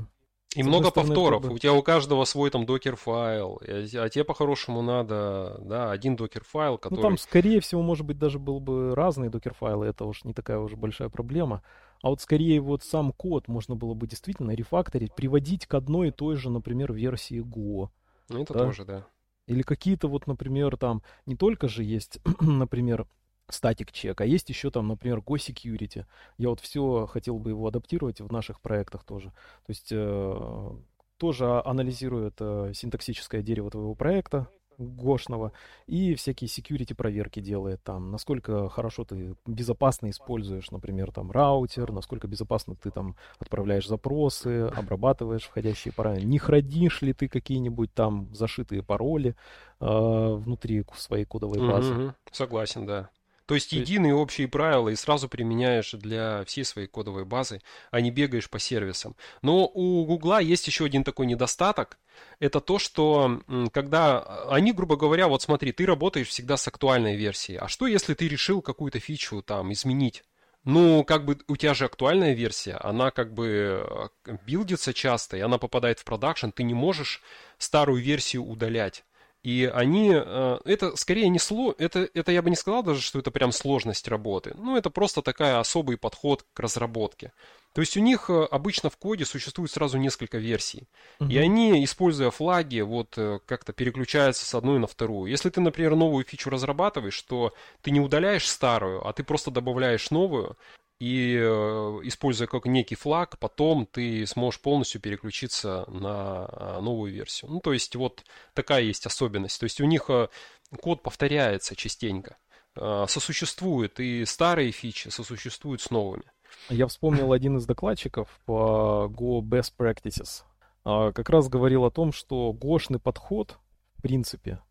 и много стороны, повторов. Бы... У тебя у каждого свой там докер-файл. А тебе по-хорошему надо, да, один докер-файл, который... Ну там, скорее всего, может быть, даже был бы разные докер-файлы. Это уж не такая уже большая проблема. А вот скорее вот сам код можно было бы действительно рефакторить, приводить к одной и той же, например, версии Go. Ну это да? тоже, да. Или какие-то вот, например, там не только же есть, например, статик чек, а есть еще там, например, Go Security. Я вот все хотел бы его адаптировать в наших проектах тоже. То есть э, тоже анализирует э, синтаксическое дерево твоего проекта, гошного, и всякие security проверки делает там, насколько хорошо ты безопасно используешь, например, там раутер, насколько безопасно ты там отправляешь запросы, обрабатываешь входящие параметры, не хранишь ли ты какие-нибудь там зашитые пароли э, внутри своей кодовой базы. Mm-hmm. Согласен, да. То есть единые общие правила и сразу применяешь для всей своей кодовой базы, а не бегаешь по сервисам. Но у Гугла есть еще один такой недостаток. Это то, что когда они, грубо говоря, вот смотри, ты работаешь всегда с актуальной версией. А что, если ты решил какую-то фичу там изменить? Ну, как бы у тебя же актуальная версия, она как бы э, билдится часто, и она попадает в продакшн, ты не можешь старую версию удалять. И они, э, это скорее не сло, это, это я бы не сказал даже, что это прям сложность работы. Ну, это просто такая особый подход к разработке. То есть у них э, обычно в коде существует сразу несколько версий. Угу. И они, используя флаги, вот э, как-то переключаются с одной на вторую. Если ты, например, новую фичу разрабатываешь, то ты не удаляешь старую, а ты просто добавляешь новую, и э, используя как некий флаг, потом ты сможешь полностью переключиться на а, новую версию. Ну, то есть вот такая есть особенность. То есть у них э, код повторяется частенько, э, сосуществует, и старые фичи сосуществуют с новыми. Я вспомнил один из докладчиков по Go Best Practices. А, как раз говорил о том, что гошный подход, в принципе,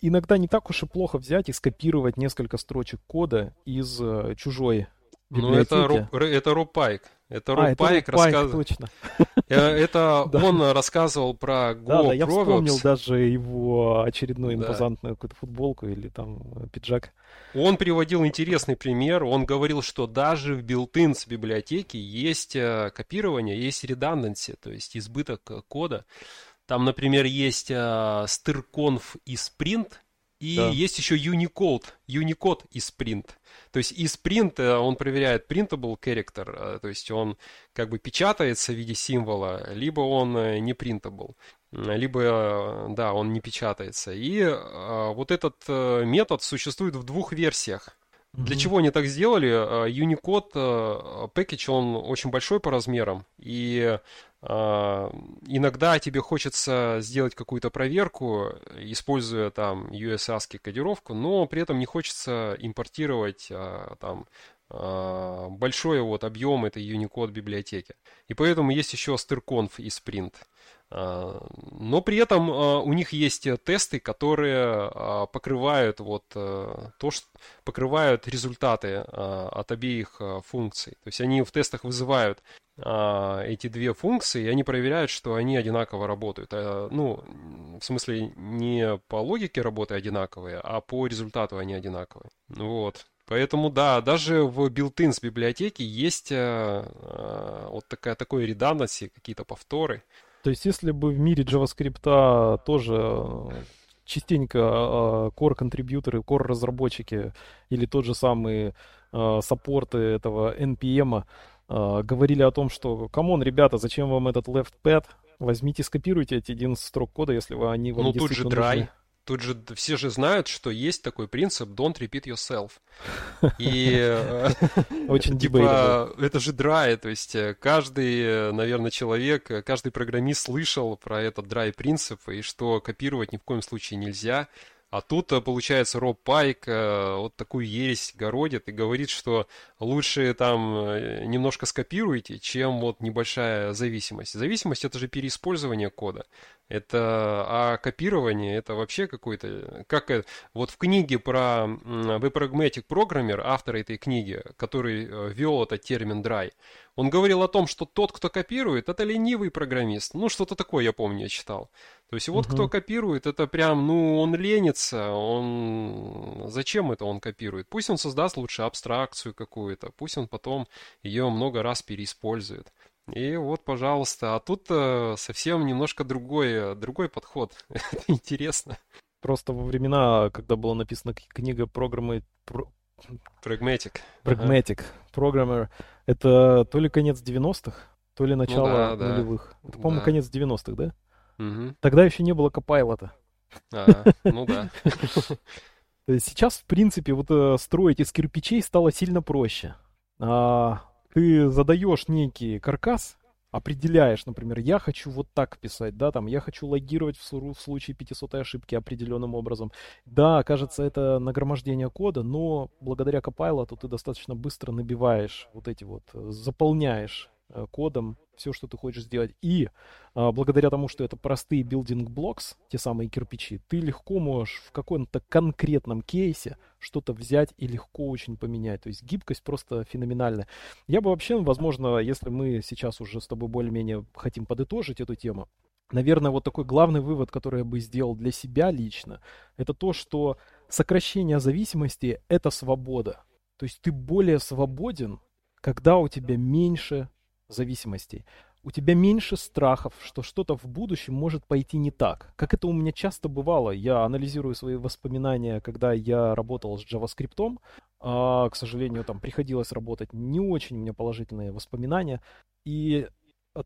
иногда не так уж и плохо взять и скопировать несколько строчек кода из э, чужой библиотеки. Ну, это, это Роб Пайк. Это а, Пайк рассказывал. точно. Э, это он рассказывал про Go Да, да, я вспомнил даже его очередную импозантную какую-то футболку или там э, пиджак. Он приводил интересный пример. Он говорил, что даже в built-ins библиотеки есть копирование, есть redundancy, то есть избыток кода. Там, например, есть э, styrconf и sprint, и да. есть еще Unicode, Unicode и sprint. То есть и sprint, э, он проверяет printable character, э, то есть он как бы печатается в виде символа, либо он э, не printable либо, да, он не печатается. И вот этот метод существует в двух версиях. Mm-hmm. Для чего они так сделали? Unicode package, он очень большой по размерам, и а, иногда тебе хочется сделать какую-то проверку, используя там US ASCII кодировку, но при этом не хочется импортировать а, там а, большой вот объем этой Unicode библиотеки. И поэтому есть еще styrconf и sprint. Но при этом у них есть тесты, которые покрывают вот э, то, что покрывают результаты от обеих функций. То есть они в тестах вызывают а, эти две функции, и они проверяют, что они одинаково работают. А, ну, в смысле, не по логике работы одинаковые, а по результату они одинаковые. Вот. Поэтому, да, даже в built-in библиотеки есть а, а, вот такая, такой redundancy, какие-то повторы. То есть, если бы в мире JavaScript тоже частенько а, core-контрибьюторы, core-разработчики или тот же самый саппорты этого NPM э, говорили о том, что, come on, ребята, зачем вам этот left pad? Возьмите, скопируйте эти 11 строк кода, если вы, они вам Ну, тут же dry. Нужны. Тут же все же знают, что есть такой принцип don't repeat yourself. И э, очень типа это же dry, то есть э, каждый, э, наверное, человек, каждый программист слышал про этот dry принцип и что копировать ни в коем случае нельзя. А тут, получается, Роб Пайк вот такую ересь городит и говорит, что лучше там немножко скопируйте, чем вот небольшая зависимость. Зависимость это же переиспользование кода. Это, а копирование это вообще какой-то, как вот в книге про Web Pragmatic Programmer, автор этой книги, который ввел этот термин dry, он говорил о том, что тот, кто копирует, это ленивый программист. Ну, что-то такое, я помню, я читал. То есть вот угу. кто копирует, это прям, ну, он ленится, он... Зачем это он копирует? Пусть он создаст лучше абстракцию какую-то, пусть он потом ее много раз переиспользует. И вот, пожалуйста, а тут э, совсем немножко другой, другой подход. это интересно. Просто во времена, когда была написана книга программы... Pragmatic. Ага. Programmer. Это то ли конец 90-х, то ли начало ну, да, нулевых. Да. Это, по-моему, да. конец 90-х, да? Угу. Тогда еще не было Copilot. А, ну да. Сейчас, в принципе, вот э, строить из кирпичей стало сильно проще. А, ты задаешь некий каркас, определяешь, например, я хочу вот так писать, да, там, я хочу логировать в, в случае 500 ошибки определенным образом. Да, кажется, это нагромождение кода, но благодаря Copilot ты достаточно быстро набиваешь вот эти вот, заполняешь Э, кодом все, что ты хочешь сделать. И а, благодаря тому, что это простые building blocks, те самые кирпичи, ты легко можешь в каком-то конкретном кейсе что-то взять и легко очень поменять. То есть гибкость просто феноменальная. Я бы вообще, возможно, если мы сейчас уже с тобой более-менее хотим подытожить эту тему, наверное, вот такой главный вывод, который я бы сделал для себя лично, это то, что сокращение зависимости — это свобода. То есть ты более свободен, когда у тебя меньше зависимостей, у тебя меньше страхов, что что-то в будущем может пойти не так. Как это у меня часто бывало. Я анализирую свои воспоминания, когда я работал с JavaScript. А, к сожалению, там приходилось работать не очень у меня положительные воспоминания. И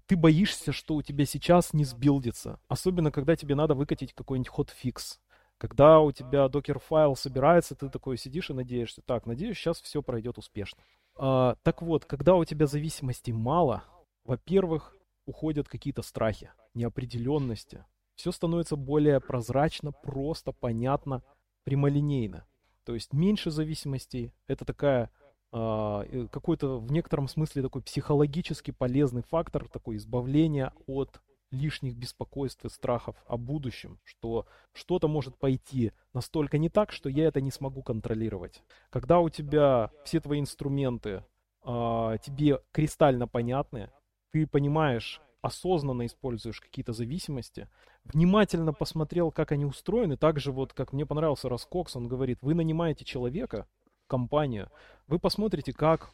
ты боишься, что у тебя сейчас не сбилдится. Особенно, когда тебе надо выкатить какой-нибудь hotfix. Когда у тебя докер-файл собирается, ты такой сидишь и надеешься, так, надеюсь, сейчас все пройдет успешно. А, так вот, когда у тебя зависимости мало, во-первых, уходят какие-то страхи, неопределенности. Все становится более прозрачно, просто, понятно, прямолинейно. То есть меньше зависимостей. Это такая а, э, какой-то в некотором смысле такой психологически полезный фактор, такое избавление от лишних беспокойств и страхов о будущем, что что-то может пойти настолько не так, что я это не смогу контролировать. Когда у тебя все твои инструменты э, тебе кристально понятны, ты понимаешь, осознанно используешь какие-то зависимости, внимательно посмотрел, как они устроены, так же вот, как мне понравился Раскокс, он говорит, вы нанимаете человека, компанию, вы посмотрите, как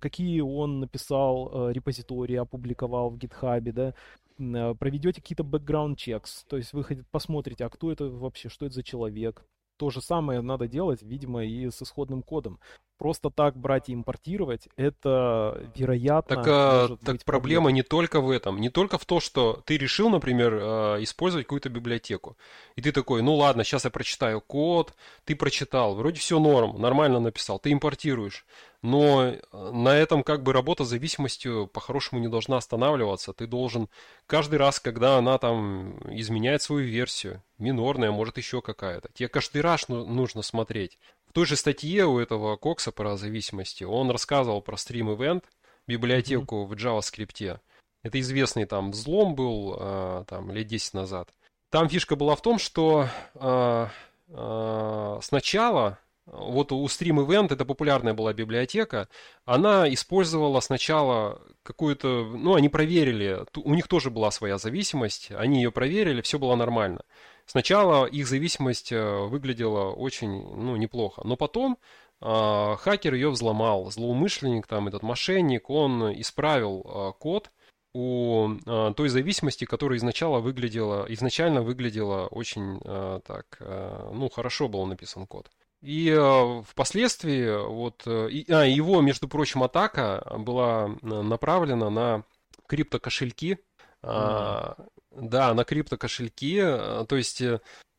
какие он написал э, репозитории, опубликовал в гитхабе, да, проведете какие-то background checks, то есть вы посмотрите, а кто это вообще, что это за человек. То же самое надо делать, видимо, и с исходным кодом. Просто так брать и импортировать, это вероятно. Так, а, так быть проблема проблем. не только в этом, не только в том, что ты решил, например, э, использовать какую-то библиотеку. И ты такой, ну ладно, сейчас я прочитаю код, ты прочитал, вроде все норм, нормально написал, ты импортируешь. Но э, на этом как бы работа с зависимостью по-хорошему не должна останавливаться. Ты должен каждый раз, когда она там изменяет свою версию, минорная, может еще какая-то, тебе каждый раз нужно смотреть. Той же статье у этого Кокса про зависимости он рассказывал про Event, библиотеку mm-hmm. в JavaScript. Это известный там взлом был э, там лет 10 назад. Там фишка была в том, что э, э, сначала вот у Stream Event, это популярная была библиотека, она использовала сначала какую-то, ну, они проверили, у них тоже была своя зависимость, они ее проверили, все было нормально. Сначала их зависимость э, выглядела очень, ну, неплохо, но потом э, хакер ее взломал, злоумышленник, там, этот мошенник, он исправил э, код, у э, той зависимости, которая изначально выглядела, изначально выглядела очень э, так, э, ну, хорошо был написан код. И э, впоследствии вот э, и, а, его, между прочим, атака была направлена на криптокошельки. Mm-hmm. Да, на криптокошельки, э, то есть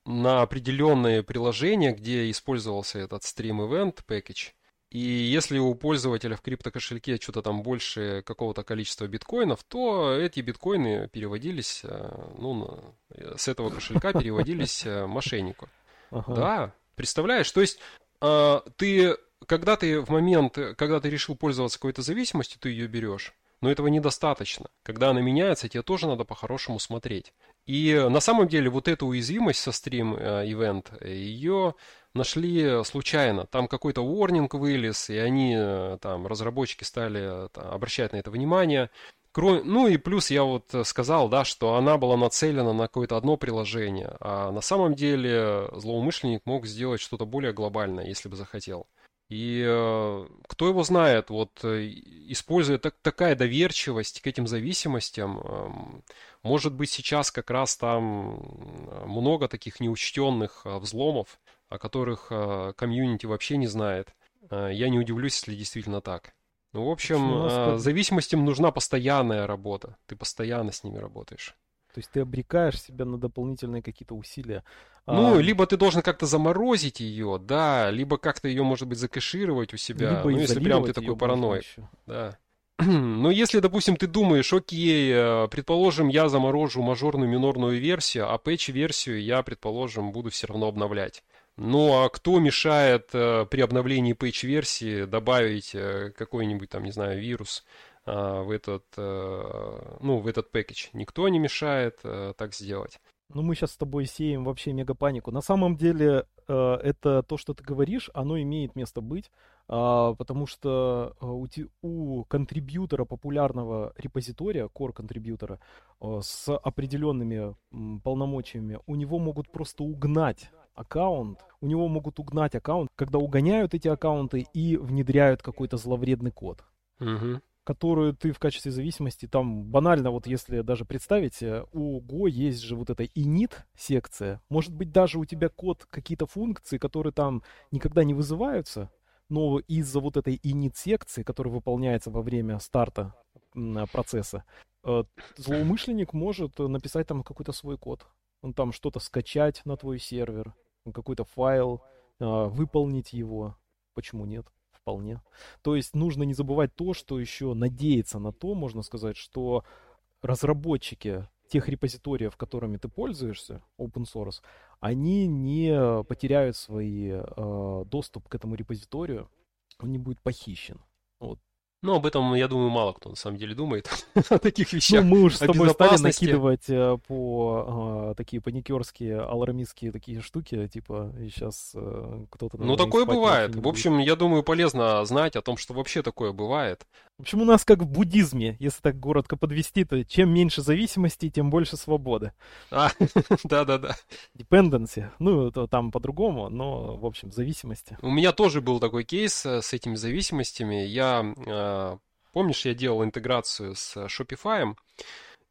на определенные приложения, где использовался этот Stream Event Package. И если у пользователя в криптокошельке что-то там больше какого-то количества биткоинов, то эти биткоины переводились, ну, с этого кошелька переводились мошеннику. Ага. Да, Представляешь? То есть э, ты, когда ты в момент, когда ты решил пользоваться какой-то зависимостью, ты ее берешь. Но этого недостаточно. Когда она меняется, тебе тоже надо по-хорошему смотреть. И на самом деле вот эту уязвимость со э, Event, ее нашли случайно. Там какой-то warning вылез, и они, э, там, разработчики стали э, там, обращать на это внимание. Ну и плюс я вот э, сказал, да, что она была нацелена на какое-то одно приложение, а на самом деле злоумышленник мог сделать что-то более глобальное, если бы захотел. И э, кто его знает, вот э, используя так, такая доверчивость к этим зависимостям, э, может быть сейчас как раз там много таких неучтенных э, взломов, о которых э, комьюнити вообще не знает. Э, я не удивлюсь, если действительно так. Ну, в общем, э, зависимостям нужна постоянная работа. Ты постоянно с ними работаешь. То есть ты обрекаешь себя на дополнительные какие-то усилия. Ну, а... либо ты должен как-то заморозить ее, да, либо как-то ее, может быть, закэшировать у себя. Либо ну, если прям ты такой параноик. Да. Но если, допустим, ты думаешь, окей, э, предположим, я заморожу мажорную минорную версию, а пэтч-версию я, предположим, буду все равно обновлять. Ну а кто мешает э, при обновлении пэтч-версии добавить э, какой-нибудь там, не знаю, вирус в этот, э, ну, в этот пэкэдж? Никто не мешает э, так сделать. Ну, мы сейчас с тобой сеем вообще мегапанику. На самом деле, э, это то, что ты говоришь, оно имеет место быть, э, потому что у, у контрибьютора популярного репозитория, core контрибьютора, с определенными полномочиями, у него могут просто угнать аккаунт, у него могут угнать аккаунт, когда угоняют эти аккаунты и внедряют какой-то зловредный код. Угу которую ты в качестве зависимости, там банально, вот если даже представить, э, у Go есть же вот эта init секция. Может быть, даже у тебя код, какие-то функции, которые там никогда не вызываются, но из-за вот этой init секции, которая выполняется во время старта процесса, э, злоумышленник может написать там какой-то свой код. Он там что-то скачать на твой сервер, какой-то файл, э, выполнить его. Почему нет? Вполне. То есть нужно не забывать то, что еще надеяться на то, можно сказать, что разработчики тех репозиториев, которыми ты пользуешься, open source, они не потеряют свой э, доступ к этому репозиторию, он не будет похищен. Вот ну, об этом, я думаю, мало кто на самом деле думает о таких вещах. Ну, мы уже с тобой стали накидывать э, по э, такие паникерские, алармистские такие штуки, типа, и сейчас э, кто-то... Ну, такое бывает. В общем, я думаю, полезно знать о том, что вообще такое бывает. В общем, у нас как в буддизме, если так коротко подвести, то чем меньше зависимости, тем больше свободы. А, да-да-да. Dependency. Ну, это там по-другому, но, в общем, зависимости. У меня тоже был такой кейс с этими зависимостями. Я, помнишь, я делал интеграцию с Shopify,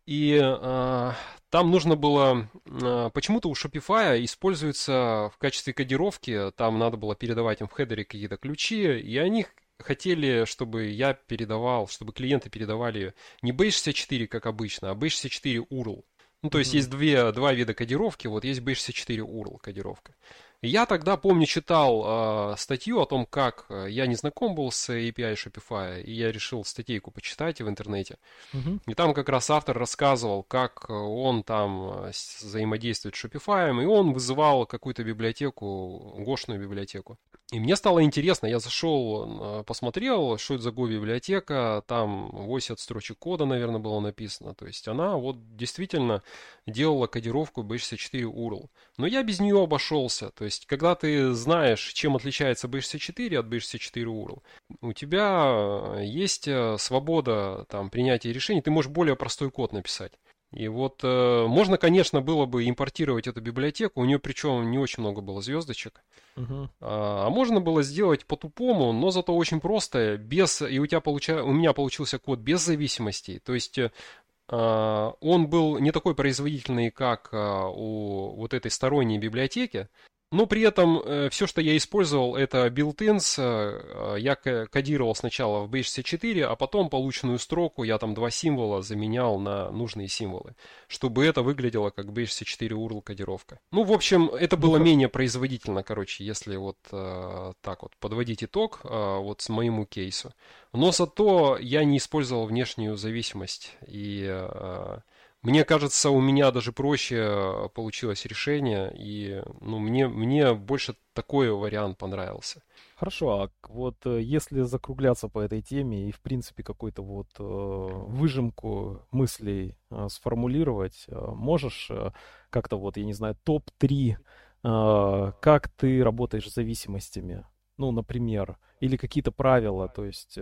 и э, там нужно было, э, почему-то у Shopify используется в качестве кодировки, там надо было передавать им в хедере какие-то ключи, и они хотели, чтобы я передавал, чтобы клиенты передавали не base64, как обычно, а base64 URL. Ну, то есть mm-hmm. есть две, два вида кодировки, вот есть base64 URL кодировка. Я тогда, помню, читал э, статью о том, как э, я не знаком был с API Shopify, и я решил статейку почитать в интернете. Uh-huh. И там как раз автор рассказывал, как он там э, взаимодействует с Shopify, и он вызывал какую-то библиотеку, гошную библиотеку. И мне стало интересно, я зашел, посмотрел, что это за Go-библиотека, там 80 строчек кода, наверное, было написано. То есть она вот действительно делала кодировку B64 URL. Но я без нее обошелся. То есть, когда ты знаешь, чем отличается B64 от B64 URL, у тебя есть э, свобода там, принятия решений, ты можешь более простой код написать. И вот э, можно, конечно, было бы импортировать эту библиотеку, у нее причем не очень много было звездочек. Uh-huh. А, а можно было сделать по-тупому, но зато очень просто, без, и у тебя получа, у меня получился код без зависимостей. То есть э, а, он был не такой производительный, как а, у вот этой сторонней библиотеки, но при этом э, все, что я использовал, это built-ins. Э, я кодировал сначала в B64, а потом полученную строку я там два символа заменял на нужные символы, чтобы это выглядело как B64 URL кодировка. Ну, в общем, это было ну, менее производительно, короче, если вот э, так вот подводить итог вот с моему кейсу. Но зато я не использовал внешнюю зависимость и мне кажется, у меня даже проще э, получилось решение, и ну, мне, мне больше такой вариант понравился. Хорошо, а вот э, если закругляться по этой теме и, в принципе, какую-то вот э, выжимку мыслей э, сформулировать, э, можешь э, как-то вот, я не знаю, топ-3, э, как ты работаешь с зависимостями? Ну, например, или какие-то правила, то есть,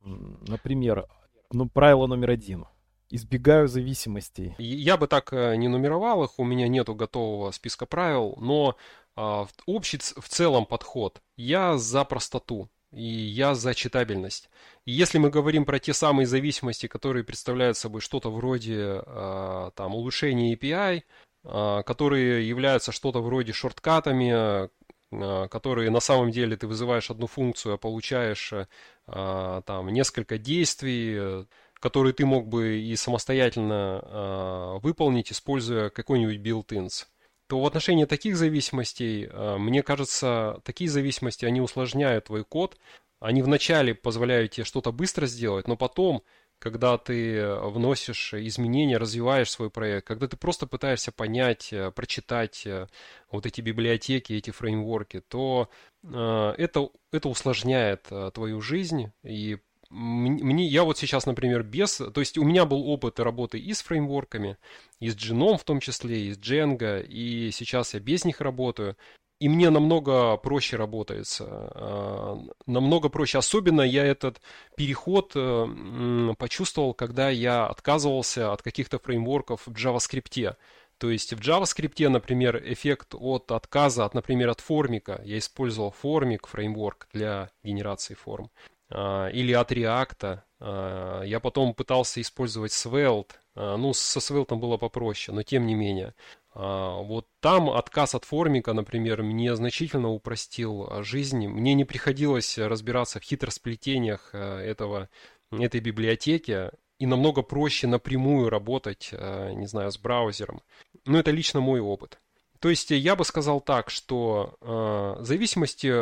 например, ну, правило номер один – избегаю зависимостей. Я бы так э, не нумеровал их, у меня нету готового списка правил, но а, общий в целом подход. Я за простоту. И я за читабельность. И если мы говорим про те самые зависимости, которые представляют собой что-то вроде э, там, улучшения API, э, которые являются что-то вроде шорткатами, э, которые на самом деле ты вызываешь одну функцию, а получаешь э, там, несколько действий, которые ты мог бы и самостоятельно э, выполнить, используя какой-нибудь built-ins, то в отношении таких зависимостей, э, мне кажется, такие зависимости, они усложняют твой код, Они вначале позволяют тебе что-то быстро сделать, но потом, когда ты вносишь изменения, развиваешь свой проект, когда ты просто пытаешься понять, э, прочитать э, вот эти библиотеки, эти фреймворки, то э, это, это усложняет твою жизнь и мне, я вот сейчас, например, без... То есть у меня был опыт работы и с фреймворками, и с Genome в том числе, и с Django, и сейчас я без них работаю. И мне намного проще работается. А, намного проще. Особенно я этот переход э, почувствовал, когда я отказывался от каких-то фреймворков в JavaScript. То есть в JavaScript, например, эффект от отказа, от, например, от формика. Я использовал формик фреймворк для генерации форм. А, или от React. А, я потом пытался использовать Svelte. А, ну, со Svelte было попроще, но тем не менее. Вот там отказ от формика, например, мне значительно упростил жизнь. Мне не приходилось разбираться в хитросплетениях этого, этой библиотеки и намного проще напрямую работать, не знаю, с браузером. Но это лично мой опыт. То есть я бы сказал так, что э, зависимости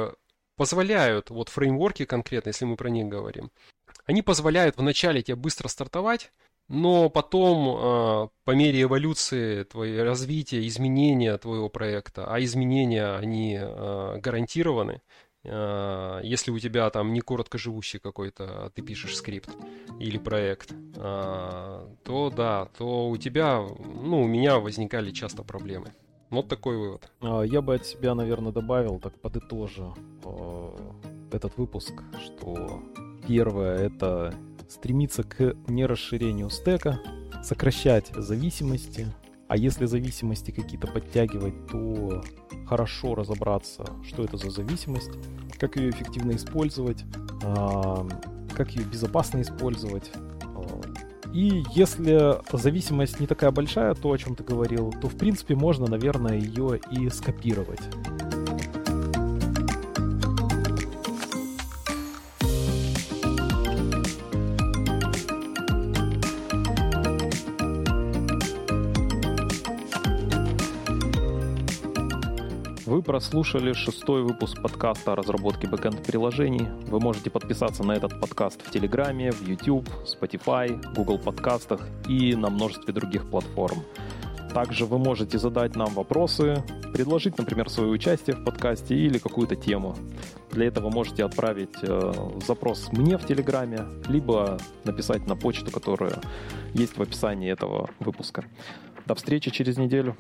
позволяют, вот фреймворки конкретно, если мы про них говорим, они позволяют вначале тебе быстро стартовать, но потом, э, по мере эволюции твоего развития, изменения твоего проекта, а изменения, они э, гарантированы, э, если у тебя там не короткоживущий какой-то, а ты пишешь скрипт или проект, то да, то у тебя, ну, у меня возникали часто проблемы. Вот такой вывод. А, я бы от себя, наверное, добавил, так подытожу этот выпуск, что первое это стремиться к нерасширению стека, сокращать зависимости, а если зависимости какие-то подтягивать, то хорошо разобраться, что это за зависимость, как ее эффективно использовать, а, как ее безопасно использовать, и если зависимость не такая большая, то, о чем ты говорил, то, в принципе, можно, наверное, ее и скопировать. Прослушали шестой выпуск подкаста о разработке бэкэнд-приложений. Вы можете подписаться на этот подкаст в Телеграме, в YouTube, Spotify, Google подкастах и на множестве других платформ. Также вы можете задать нам вопросы, предложить, например, свое участие в подкасте или какую-то тему. Для этого можете отправить э, запрос мне в Телеграме, либо написать на почту, которая есть в описании этого выпуска. До встречи через неделю.